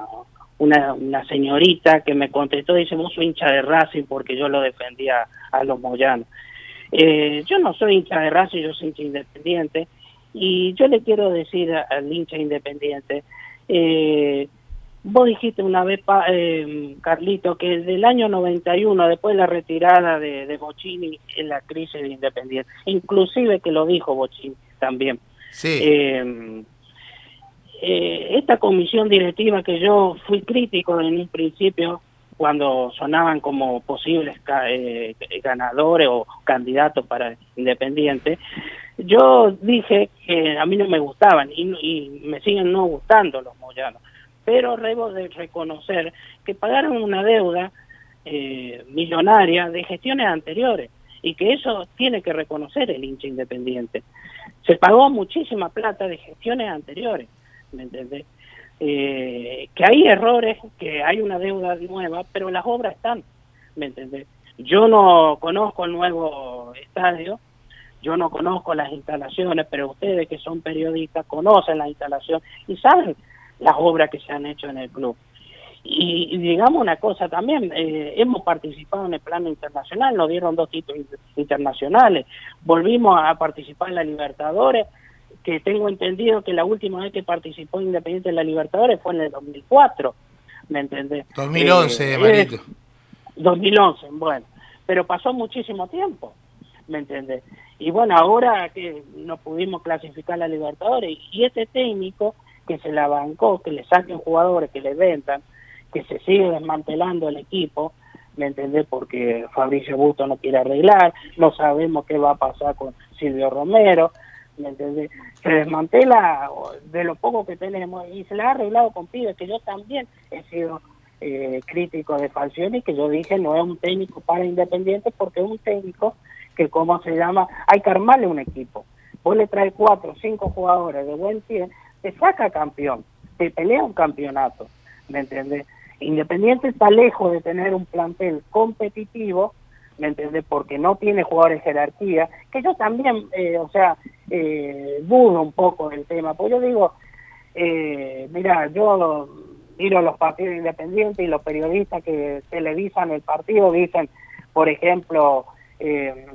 una, una señorita que me contestó, dice, vos sos hincha de Racing porque yo lo defendía a los Moyanos. Eh, yo no soy hincha de Racing, yo soy hincha independiente. Y yo le quiero decir a- al hincha independiente, eh, vos dijiste una vez, pa- eh, Carlito, que del año 91, después de la retirada de, de Bocini, en la crisis de Independiente, inclusive que lo dijo Bocini también. Sí. Eh, esta comisión directiva que yo fui crítico en un principio cuando sonaban como posibles eh, ganadores o candidatos para Independiente, yo dije que a mí no me gustaban y, y me siguen no gustando los moyanos, pero debo de reconocer que pagaron una deuda eh, millonaria de gestiones anteriores y que eso tiene que reconocer el hincha independiente. Se pagó muchísima plata de gestiones anteriores, ¿me entendés? Eh, que hay errores, que hay una deuda nueva, pero las obras están, ¿me entendés? Yo no conozco el nuevo estadio, Yo no conozco las instalaciones, pero ustedes que son periodistas conocen la instalación y saben las obras que se han hecho en el club. Y, y digamos una cosa también, eh, hemos participado en el plano internacional, nos dieron dos títulos internacionales, volvimos a participar en la Libertadores, que tengo entendido que la última vez que participó Independiente en la Libertadores fue en el 2004, ¿me entendés? 2011, Eh, Marito. eh, 2011, bueno, pero pasó muchísimo tiempo, ¿me entendés? Y bueno, ahora que no pudimos clasificar a la Libertadores y este técnico que se la bancó, que le saquen jugadores, que le vendan, que se sigue desmantelando el equipo, ¿me entendés? Porque Fabricio Busto no quiere arreglar, no sabemos qué va a pasar con Silvio Romero, ¿me? Se desmantela de lo poco que tenemos y se la ha arreglado con pibes, que yo también he sido eh, crítico de Falcioni, que yo dije no es un técnico para Independiente porque es un técnico que, como se llama? Hay que armarle un equipo. Vos le traes cuatro cinco jugadores de buen pie, te saca campeón, te pelea un campeonato, ¿me entendés? Independiente está lejos de tener un plantel competitivo, ¿me entendés? Porque no tiene jugadores jerarquía, que yo también, eh, o sea, eh, dudo un poco del tema, pues yo digo, eh, mira, yo miro los partidos independientes y los periodistas que televisan el partido dicen, por ejemplo, eh,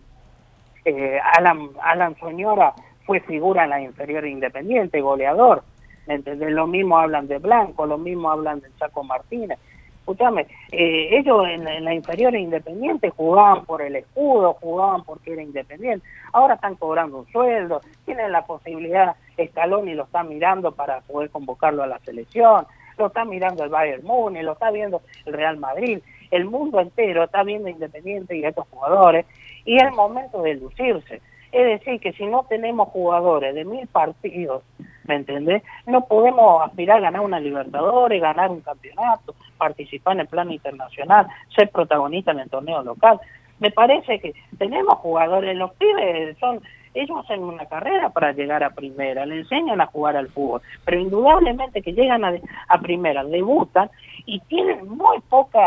eh, Alan, Alan Soñora fue figura en la inferior independiente, goleador. ¿me entendés? Lo mismo hablan de Blanco, lo mismo hablan de Chaco Martínez. Escúchame, eh, ellos en, la inferior independiente jugaban por el escudo, jugaban porque era independiente. Ahora están cobrando un sueldo, tienen la posibilidad, Scaloni lo está mirando para poder convocarlo a la selección, lo está mirando el Bayern Múnich, lo está viendo el Real Madrid, el mundo entero está viendo Independiente y a estos jugadores, y es el momento de lucirse. Es decir, que si no tenemos jugadores de mil partidos, ¿me entendés? No podemos aspirar a ganar una Libertadores, ganar un campeonato, participar en el plano internacional, ser protagonista en el torneo local. Me parece que tenemos jugadores, los pibes son, ellos hacen una carrera para llegar a primera, le enseñan a jugar al fútbol, pero indudablemente que llegan a, a primera, debutan y tienen muy poca,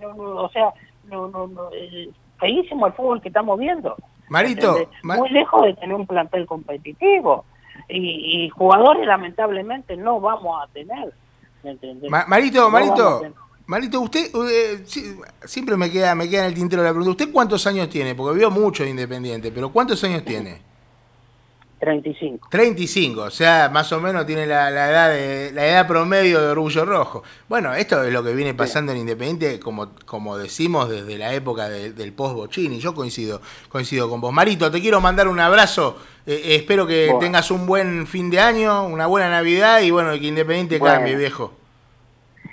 no, no, o sea, no, no, no, eh, feísimo el fútbol que estamos viendo. Marito, muy lejos de tener un plantel competitivo y, y jugadores lamentablemente no vamos a tener. ¿me entendés? Ma- Marito, No Marito, tener. Marito, usted eh, sí, siempre me queda, me queda en el tintero la pregunta. ¿Usted cuántos años tiene? Porque vio mucho de Independiente, pero ¿cuántos años tiene? 35. 35, o sea, más o menos tiene la, la edad de, la edad promedio de Orgullo Rojo. Bueno, esto es lo que viene pasando en Independiente, como, como decimos, desde la época de- del post Bochini. Yo coincido, coincido con vos. Marito, te quiero mandar un abrazo. Eh, eh, espero que Bueno. tengas un buen fin de año, una buena Navidad y bueno, que Independiente Bueno. cambie, viejo.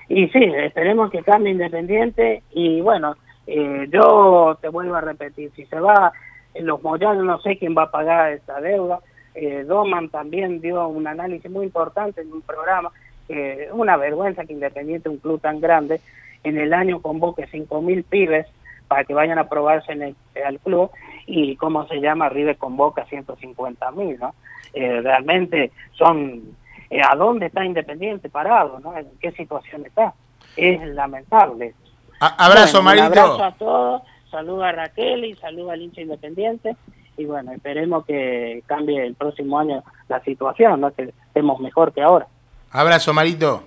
Y sí, esperemos que cambie Independiente y bueno, eh, yo te vuelvo a repetir, si se va en los Moyanos no sé quién va a pagar esta deuda. Eh, Doman también dio un análisis muy importante en un programa, es una vergüenza que Independiente, un club tan grande, en el año convoque 5.000 pibes para que vayan a probarse en el, al club y cómo se llama, River convoca 150.000, ¿no? Eh, realmente son eh, a dónde está Independiente parado, ¿no? En qué situación está. Es lamentable. A- abrazo, Bueno. Un abrazo a todos, saluda a Raquel y saluda al hincha Independiente y bueno, esperemos que cambie el próximo año la situación, ¿no? Que estemos mejor que ahora. Abrazo, Marito.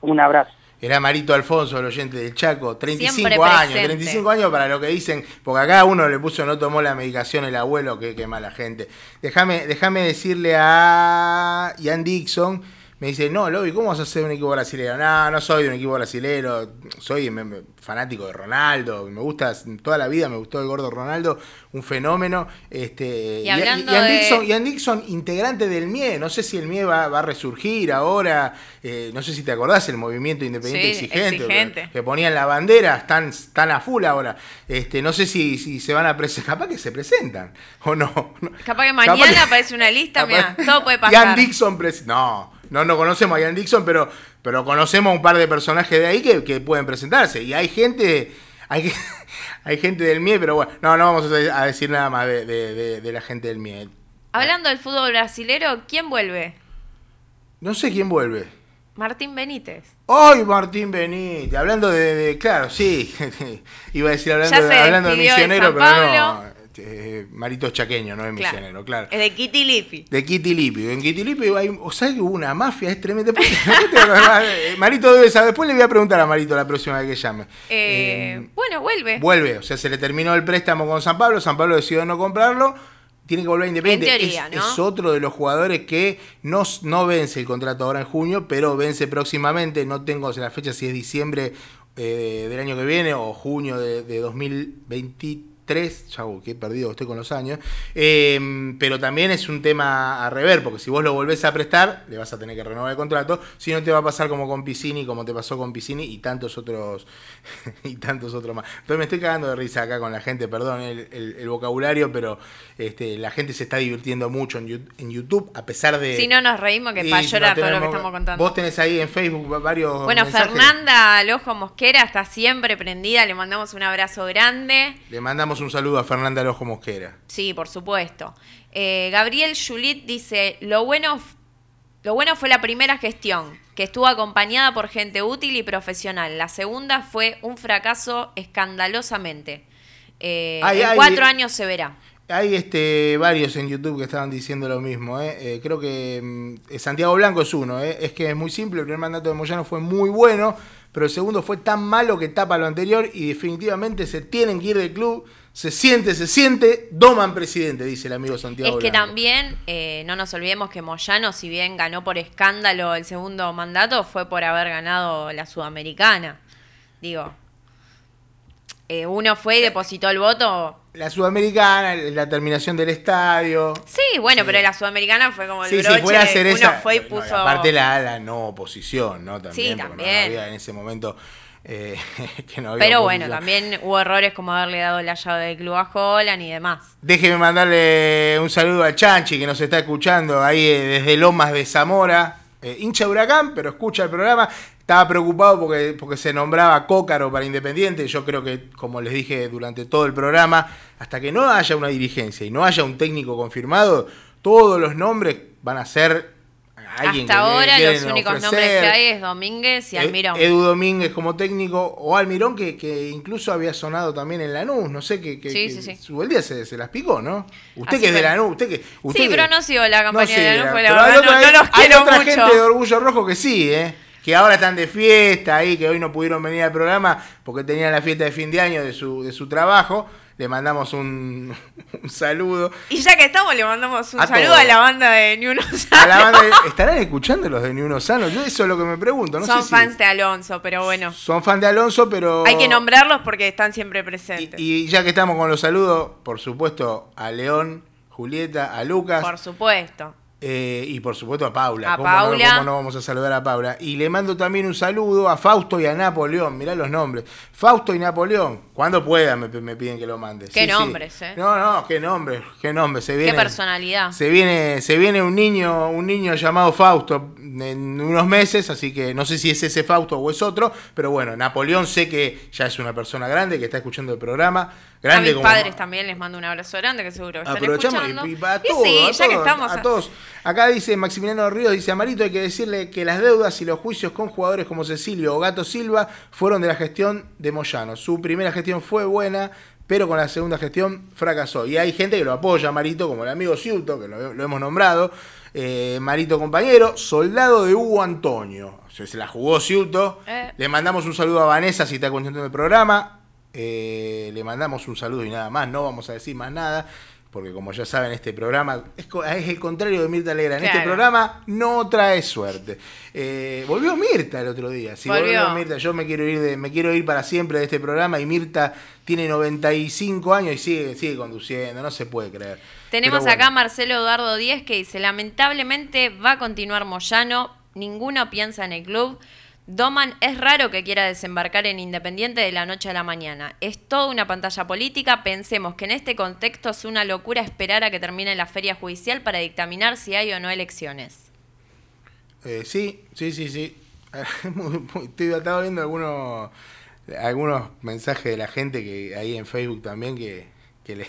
Un abrazo. Era Marito Alfonso, el oyente del Chaco, 35 Siempre años, presente. 35 años para lo que dicen, porque acá uno le puso no tomó la medicación el abuelo, que qué mala gente. Déjame déjame decirle a Ian Dixon, me dice, no, Lobby, ¿cómo vas a ser un equipo brasilero? No, no soy de un equipo brasilero, soy me- me- fanático de Ronaldo, me gusta, toda la vida me gustó el gordo Ronaldo, un fenómeno. Este, Y hablando Ian, Dixon, Ian Dixon, integrante del MIE, no sé si el MIE va, va a resurgir ahora, eh, no sé si te acordás, el movimiento independiente Sí, exigente, exigente. Que, ponían la bandera, están, están a full ahora. Este, no sé si, si se van a presentar, capaz que se presentan, (laughs) o no. Capaz que mañana que- aparece una lista, mira, todo puede Ian pasar. Dixon, pres- no, no, no conocemos a Ian Dixon, pero, pero conocemos un par de personajes de ahí que, que pueden presentarse. Y hay gente, hay, (laughs) hay gente del MIE, pero bueno, no, no vamos a decir nada más de, de- de- de la gente del MIE. Hablando del fútbol brasilero, ¿quién vuelve? No sé quién vuelve. Martín Benítez. ¡Ay, Martín Benítez! Hablando de, claro, sí. (laughs) Iba a decir hablando, hablando de misionero, pero no. Este, Marito chaqueño, no es Claro. misionero, claro. Es de Kitty Lippy. De Kitty Lipi. En Kitty Lipi hay, o sea, que hubo una mafia, es (laughs) después te- Marito debe saber, después le voy a preguntar a Marito la próxima vez que llame. Eh, Eh, bueno, vuelve. vuelve, o sea, se le terminó el préstamo con San Pablo, San Pablo decidió no comprarlo, tiene que volver a Independiente. En teoría, es, ¿no? es otro de los jugadores que no, no vence el contrato ahora en junio, pero vence próximamente, no tengo la fecha si es diciembre eh, del año que viene o junio de, de 2023, ya uh, que he perdido, estoy con los años, Eh, pero también es un tema a rever, porque si vos lo volvés a prestar, le vas a tener que renovar el contrato, si no te va a pasar como con Piscini, como te pasó con Piscini y tantos otros (laughs) y tantos otros más. Entonces me estoy cagando de risa acá con la gente, perdón el, el- el vocabulario, pero este, la gente se está divirtiendo mucho en, YouTube, a pesar de... Si no nos reímos que para no llorar todo lo que estamos contando. Vos tenés ahí en Facebook va- varios Bueno, mensajes. Fernanda al ojo mosquera está siempre prendida, le mandamos un abrazo grande. Le mandamos un saludo a Fernanda Lojo Mosquera. Sí, por supuesto. Eh, Gabriel Julit dice, lo bueno, lo bueno fue la primera gestión, que estuvo acompañada por gente útil y profesional. La segunda fue un fracaso escandalosamente. Eh, Ay, en ay, cuatro años se verá. Hay este, varios en YouTube que estaban diciendo lo mismo. ¿eh? Eh, creo que mm, Santiago Blanco es uno. Es que es muy simple. El primer mandato de Moyano fue muy bueno, pero el segundo fue tan malo que tapa lo anterior y definitivamente se tienen que ir del club. Se siente, se siente. Doman presidente, dice el amigo Santiago Es que Blanco. también eh, no nos olvidemos que Moyano, si bien ganó por escándalo el segundo mandato, fue por haber ganado la Sudamericana. Digo, eh, uno fue y depositó el voto. La Sudamericana, la terminación del estadio. Sí, bueno, Sí. pero la Sudamericana fue como el Sí, broche. si fuera a hacer uno esa. fue y no, puso. aparte la, la no oposición, ¿no? También, Sí, no- no también. había en ese momento. Eh, (laughs) que no había Pero bueno, también hubo errores como haberle dado la llave del club a Holland y demás. Déjeme mandarle un saludo a Chanchi que nos está escuchando ahí eh, desde Lomas de Zamora. Eh, hincha de huracán, pero escucha el programa. Estaba preocupado porque, porque se nombraba Cócaro para Independiente. Yo creo que, como les dije durante todo el programa, hasta que no haya una dirigencia y no haya un técnico confirmado, todos los nombres van a ser Hasta ahora los únicos ofrecer. nombres que hay es Domínguez y Ed- Almirón. Edu Domínguez como técnico o Almirón que, que incluso había sonado también en Lanús, no sé que, que, Sí, que sí, sí. su el día se, se las picó, ¿no? Usted Así que es de. Lanús, usted que usted Sí, pero no sigo la campaña sigue de Lanús, la pero hay verdad no, otra- no los hay quiero otra mucho. gente de Orgullo Rojo que sí, ¿eh? Que ahora están de fiesta ahí, que hoy no pudieron venir al programa porque tenían la fiesta de fin de año de su, de su trabajo. Le mandamos un, (laughs) un saludo. Y ya que estamos, le mandamos un A saludo todos. a la banda de Ni Uno A la banda de- (laughs) ¿Estarán escuchando los de Ni Uno Sano? Yo eso es lo que me pregunto. No Son sé si- fans de Alonso, pero bueno. Son fan de Alonso, pero. Hay que nombrarlos porque están siempre Y, presentes. y ya que estamos con los saludos, por supuesto, a León, Julieta, a Lucas. por supuesto. Eh, y por supuesto a Paula. A ¿Cómo Paula. No, ¿Cómo no vamos a saludar a Paula? Y le mando también un saludo a Fausto y a Napoleón. Mirá los nombres. Fausto y Napoleón. Cuando puedan me, me piden que lo mande. Qué nombres, ¿eh? No, no, qué nombres, qué nombres. Se viene, Qué personalidad. Se viene, se viene un niño, un niño llamado Fausto en unos meses, así que no sé si es ese Fausto o es otro, pero bueno, Napoleón sé que ya es una persona grande que está escuchando el programa. A Grande mis como padres también les mando un abrazo grande que seguro que están Aprovechamos escuchando. y, y a Y todos, sí, a ya que estamos. a todos. Acá dice Maximiliano Ríos, dice Amarito, hay que decirle que las deudas y los juicios con jugadores como Cecilio o Gato Silva fueron de la gestión de Moyano. Su primera gestión fue buena, pero con la segunda gestión fracasó. Y hay gente que lo apoya, Marito, como el amigo Ciuto, que lo, lo hemos nombrado. Eh, Marito compañero, soldado de Hugo Antonio. O sea, se la jugó Ciuto. Eh. Le mandamos un saludo a Vanessa si está escuchando el programa. Eh, le mandamos un saludo y nada más, no vamos a decir más nada, porque como ya saben, este programa es, el contrario de Mirta Alegra. En este Claro. programa no trae suerte. Eh, volvió Mirta el otro día. Sí, volvió. Volvió. Mirta. Yo me quiero ir de, me quiero ir para siempre de este programa y Mirta tiene 95 años y sigue, sigue conduciendo, no se puede creer. Tenemos bueno. acá a Marcelo Eduardo Díez que dice, lamentablemente va a continuar Moyano, ninguno piensa en el club. Doman es raro que quiera desembarcar en Independiente de la noche a la mañana. Es toda una pantalla política. Pensemos que en este contexto es una locura esperar a que termine la feria judicial para dictaminar si hay o no elecciones. Eh, sí, sí, sí, sí. (laughs) Estoy, estaba viendo algunos algunos mensajes de la gente que ahí en Facebook también que, que le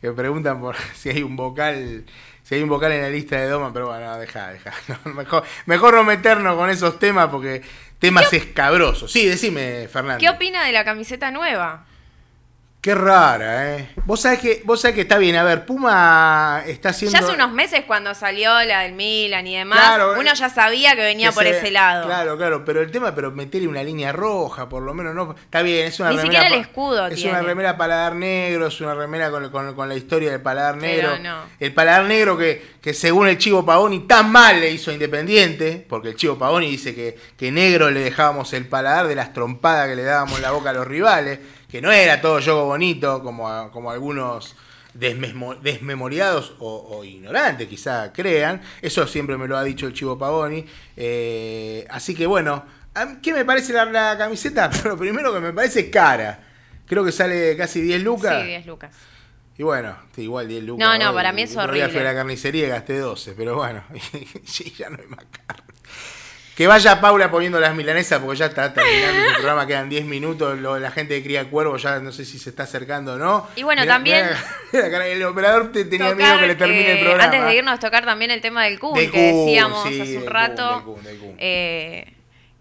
que preguntan por (laughs) si hay un vocal si hay un vocal en la lista de Doman, pero bueno, deja, deja. (laughs) No, mejor, mejor no meternos con esos temas porque temas escabrosos. Sí, decime, Fernando. ¿Qué opina de la camiseta nueva? Qué rara, ¿eh? Vos sabés que, vos sabés que está bien. A ver, Puma está haciendo. Ya hace unos meses cuando salió la del Milan y demás, Claro, uno eh, ya sabía que venía que por se- ese lado. Claro, claro, pero el tema, pero meterle una línea roja, por lo menos no. Está bien, es una Ni remera. siquiera el escudo Es tiene. una remera paladar negro, es una remera con, con- con la historia del paladar Pero negro. no. El paladar negro que, que según el Chivo Pavoni tan mal le hizo a Independiente, porque el Chivo Pavoni dice que, que negro le dejábamos el paladar de las trompadas que le dábamos en la boca a los rivales, que no era todo yogo bonito, como, como algunos desmemo- desmemoriados o, o ignorantes quizá crean. Eso siempre me lo ha dicho el Chivo Pavoni. Eh, así que bueno, ¿a mí ¿qué me parece la, la camiseta? (laughs) Lo primero que me parece es cara. Creo que sale casi 10 lucas. Sí, 10 lucas. Y bueno, igual 10 lucas. No, no, hoy. para mí es horrible. fui a la carnicería y gasté 12, pero bueno, (laughs) sí, ya no hay más carne. Que vaya Paula poniendo las milanesas porque ya está terminando el programa, quedan 10 minutos. lo- la gente de Cría Cuervo ya no sé si se está acercando o no. Y bueno, Mirá- también- mirá (laughs) el operador te tenía miedo que le termine el eh, programa. Antes de irnos, tocar también el tema del Kun, Del que Kun, decíamos sí, hace un rato. Kun, del eh,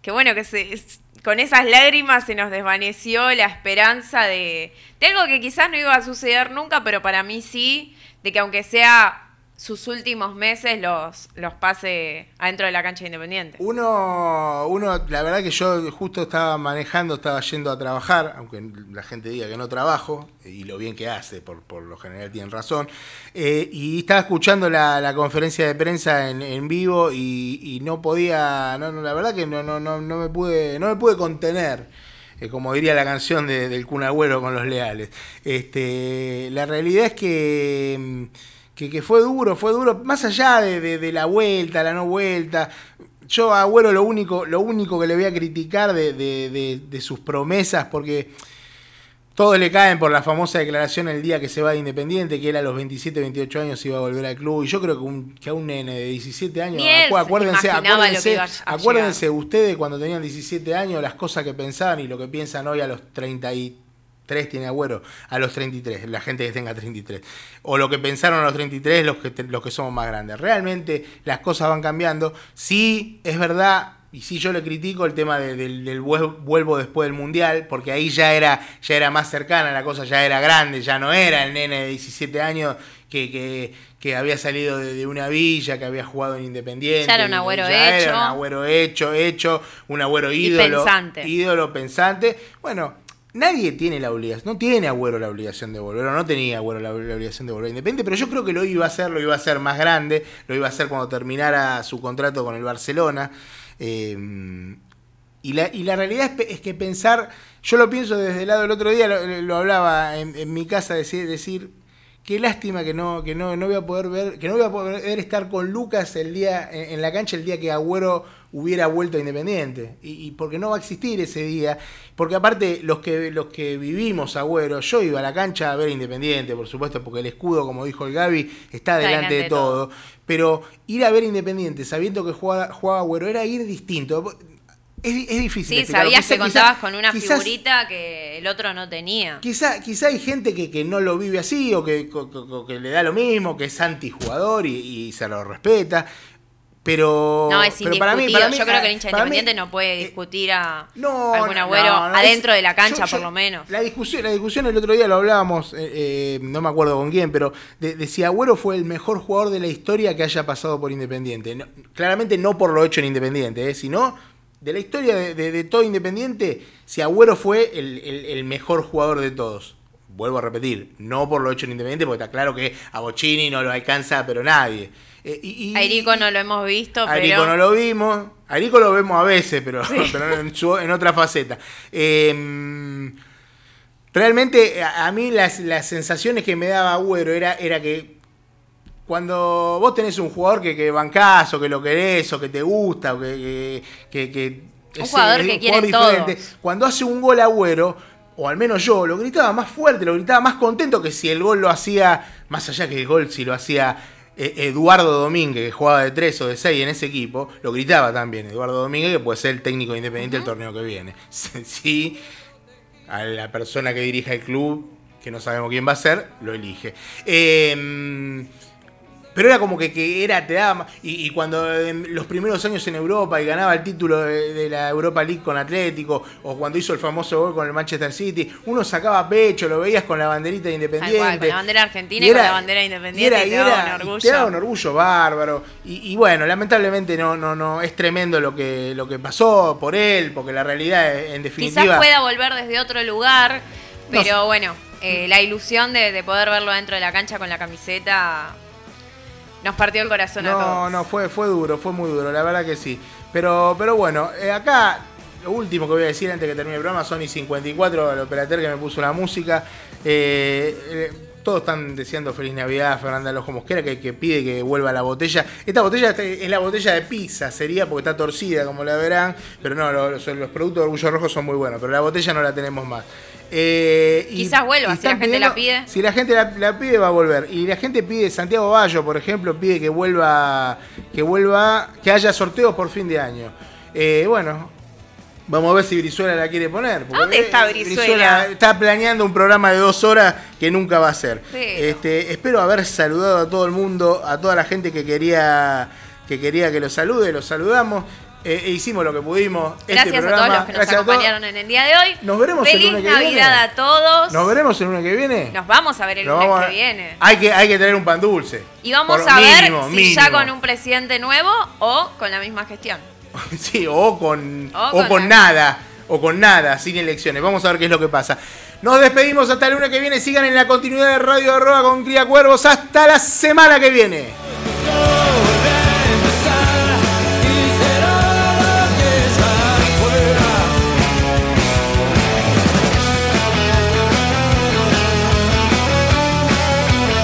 que bueno, que se, con esas lágrimas se nos desvaneció la esperanza de, de algo que quizás no iba a suceder nunca, pero para mí sí, de que aunque sea sus últimos meses los, los pase adentro de la cancha de Independiente. Uno, uno, la verdad que yo justo estaba manejando, estaba yendo a trabajar, aunque la gente diga que no trabajo, y lo bien que hace, por, por lo general tienen razón, eh, y estaba escuchando la, la conferencia de prensa en, en vivo y, y no podía, no, no, la verdad que no, no, no, no me pude, no me pude contener. eh, como diría la canción de- del Kun Agüero con los leales. Este, la realidad es que, mm, que, que fue duro, fue duro, más allá de, de- de la vuelta, la no vuelta. Yo a Agüero lo único, lo único que le voy a criticar de, de- sus promesas, porque todos le caen por la famosa declaración el día que se va de Independiente, que él a los 27, 28 años iba a volver al club. Y yo creo que, un, que a un nene de 17 años, acu- acuérdense, acuérdense, acuérdense ustedes cuando tenían 17 años, las cosas que pensaban y lo que piensan hoy a los 33 tiene Agüero, a los 33, la gente que tenga 33. O lo que pensaron a los 33 los que, los que somos más grandes. Realmente las cosas van cambiando. Sí, es verdad, y sí yo le critico el tema de- del, del vuel- vuelvo después del Mundial, porque ahí ya era, ya era más cercana, la cosa ya era grande, ya no era el nene de 17 años que, que, que había salido de, de una villa, que había jugado en Independiente. Ya era un agüero ya hecho. Era un agüero hecho, hecho, un agüero Y ídolo. pensante. Ídolo pensante. Bueno, nadie tiene la obligación, no tiene Agüero la obligación de volver, o no tenía Agüero la, obligación de volver Independiente, pero yo creo que lo iba a hacer, lo iba a hacer más grande, lo iba a hacer cuando terminara su contrato con el Barcelona. eh, y, la, y la realidad es, que pensar, yo lo pienso desde el lado del otro día, lo, hablaba en, en mi casa, decir, decir qué lástima que no, que no, no voy a poder ver, que no voy a poder estar con Lucas el día, en, en la cancha el día que Agüero hubiera vuelto a Independiente. Y, y porque no va a existir ese día. Porque aparte, los que, los que vivimos Agüero, yo iba a la cancha a ver Independiente, por supuesto, porque el escudo, como dijo el Gaby, está delante de todo. Pero ir a ver Independiente sabiendo que jugaba, jugaba Agüero era ir distinto. Es, es difícil. Sí, sabías Quizá- que contabas quizá- con una quizás- figurita que el otro no tenía. Quizá, quizá hay gente que, que no lo vive así o que, que le da lo mismo, que es antijugador y, y se lo respeta. Pero, No, es pero indiscutido. para mí, para mí, Yo creo que el hincha mí, independiente no puede discutir a no, algún agüero no, adentro es- de la cancha, yo- por lo menos. La discusión, la discusión el otro día lo hablábamos, eh, eh, no me acuerdo con quién, pero de, de si Agüero fue el mejor jugador de la historia que haya pasado por Independiente. Claramente no por lo hecho en Independiente, eh, sino de la historia de, de- de todo Independiente, si Agüero fue el, el- el mejor jugador de todos. Vuelvo a repetir, no por lo hecho en Independiente, porque está claro que a Bocini no lo alcanza, pero nadie. Eh, y- y- A Erico no lo hemos visto, a Erico pero no lo vimos. A Erico lo vemos a veces, pero, (laughs) pero en, su- en otra faceta. Eh, realmente, a, a mí las, las sensaciones que me daba Agüero era, era que cuando vos tenés un jugador que, que bancás o que lo querés o que te gusta o que... que- Un es- jugador es que un quieren jugador todos. Cuando hace un gol Agüero, o al menos yo, lo gritaba más fuerte, lo gritaba más contento que si el gol lo hacía, más allá que el gol si lo hacía Eduardo Domínguez, que jugaba de 3 o de 6 en ese equipo, lo gritaba también Eduardo Domínguez, que puede ser el técnico independiente del torneo que viene. (laughs) Sí, a la persona que dirija el club, que no sabemos quién va a ser, lo elige. Eh, pero era como que, que era, te daba más- y, y cuando en los primeros años en Europa y ganaba el título de, de la Europa League con Atlético, o cuando hizo el famoso gol con el Manchester City, uno sacaba pecho, lo veías con la banderita de Independiente. cual, con la bandera argentina y, con la bandera independiente, y te daba un orgullo. te daba un orgullo bárbaro. Y, y bueno, lamentablemente no, no, no, es tremendo lo que, lo que pasó por él, porque la realidad, en definitiva. Quizás pueda volver desde otro lugar, pero bueno, eh, la ilusión de, de poder verlo dentro de la cancha con la camiseta nos partió el corazón a No, todos. no, fue, fue duro, fue muy duro, la verdad que sí. Pero, pero bueno, eh, acá lo último que voy a decir antes que termine el programa, Sony 54, el operateur que me puso la música. eh, eh, todos están deseando feliz Navidad, Fernanda Lojo Mosquera, que, que pide que vuelva la botella. Esta botella es la botella de pizza, sería porque está torcida, como la verán. Pero no, los, los productos de Orgullo Rojo son muy buenos, pero la botella no la tenemos más. Eh, Quizás vuelva, si la gente la pide. Si la gente la, la pide, va a volver. Y la gente pide, Santiago Bayo, por ejemplo, pide que vuelva, que vuelva, que haya sorteos por fin de año. Eh, bueno, vamos a ver si Brizuela la quiere poner. ¿Dónde está eh, Brizuela? está planeando un programa de dos horas que nunca va a ser. Este, espero haber saludado a todo el mundo, a toda la gente que quería que quería que lo salude, los saludamos. Eh, e hicimos lo que pudimos. Este Gracias a todos los que nos Gracias acompañaron en el día de hoy. Nos veremos el Feliz lunes que Navidad viene. a todos. Nos veremos el lunes que viene. Nos vamos a ver el Nos lunes a- que viene. Hay que, hay que traer un pan dulce. Y vamos Por a ver mínimo, si ya con un presidente nuevo o con la misma gestión. (laughs) sí, o con, o, con, nada. O con nada, sin elecciones. Vamos a ver qué es lo que pasa. Nos despedimos hasta el lunes que viene. Sigan en la continuidad de Radio Arroba con Cría Cuervos. Hasta la semana que viene.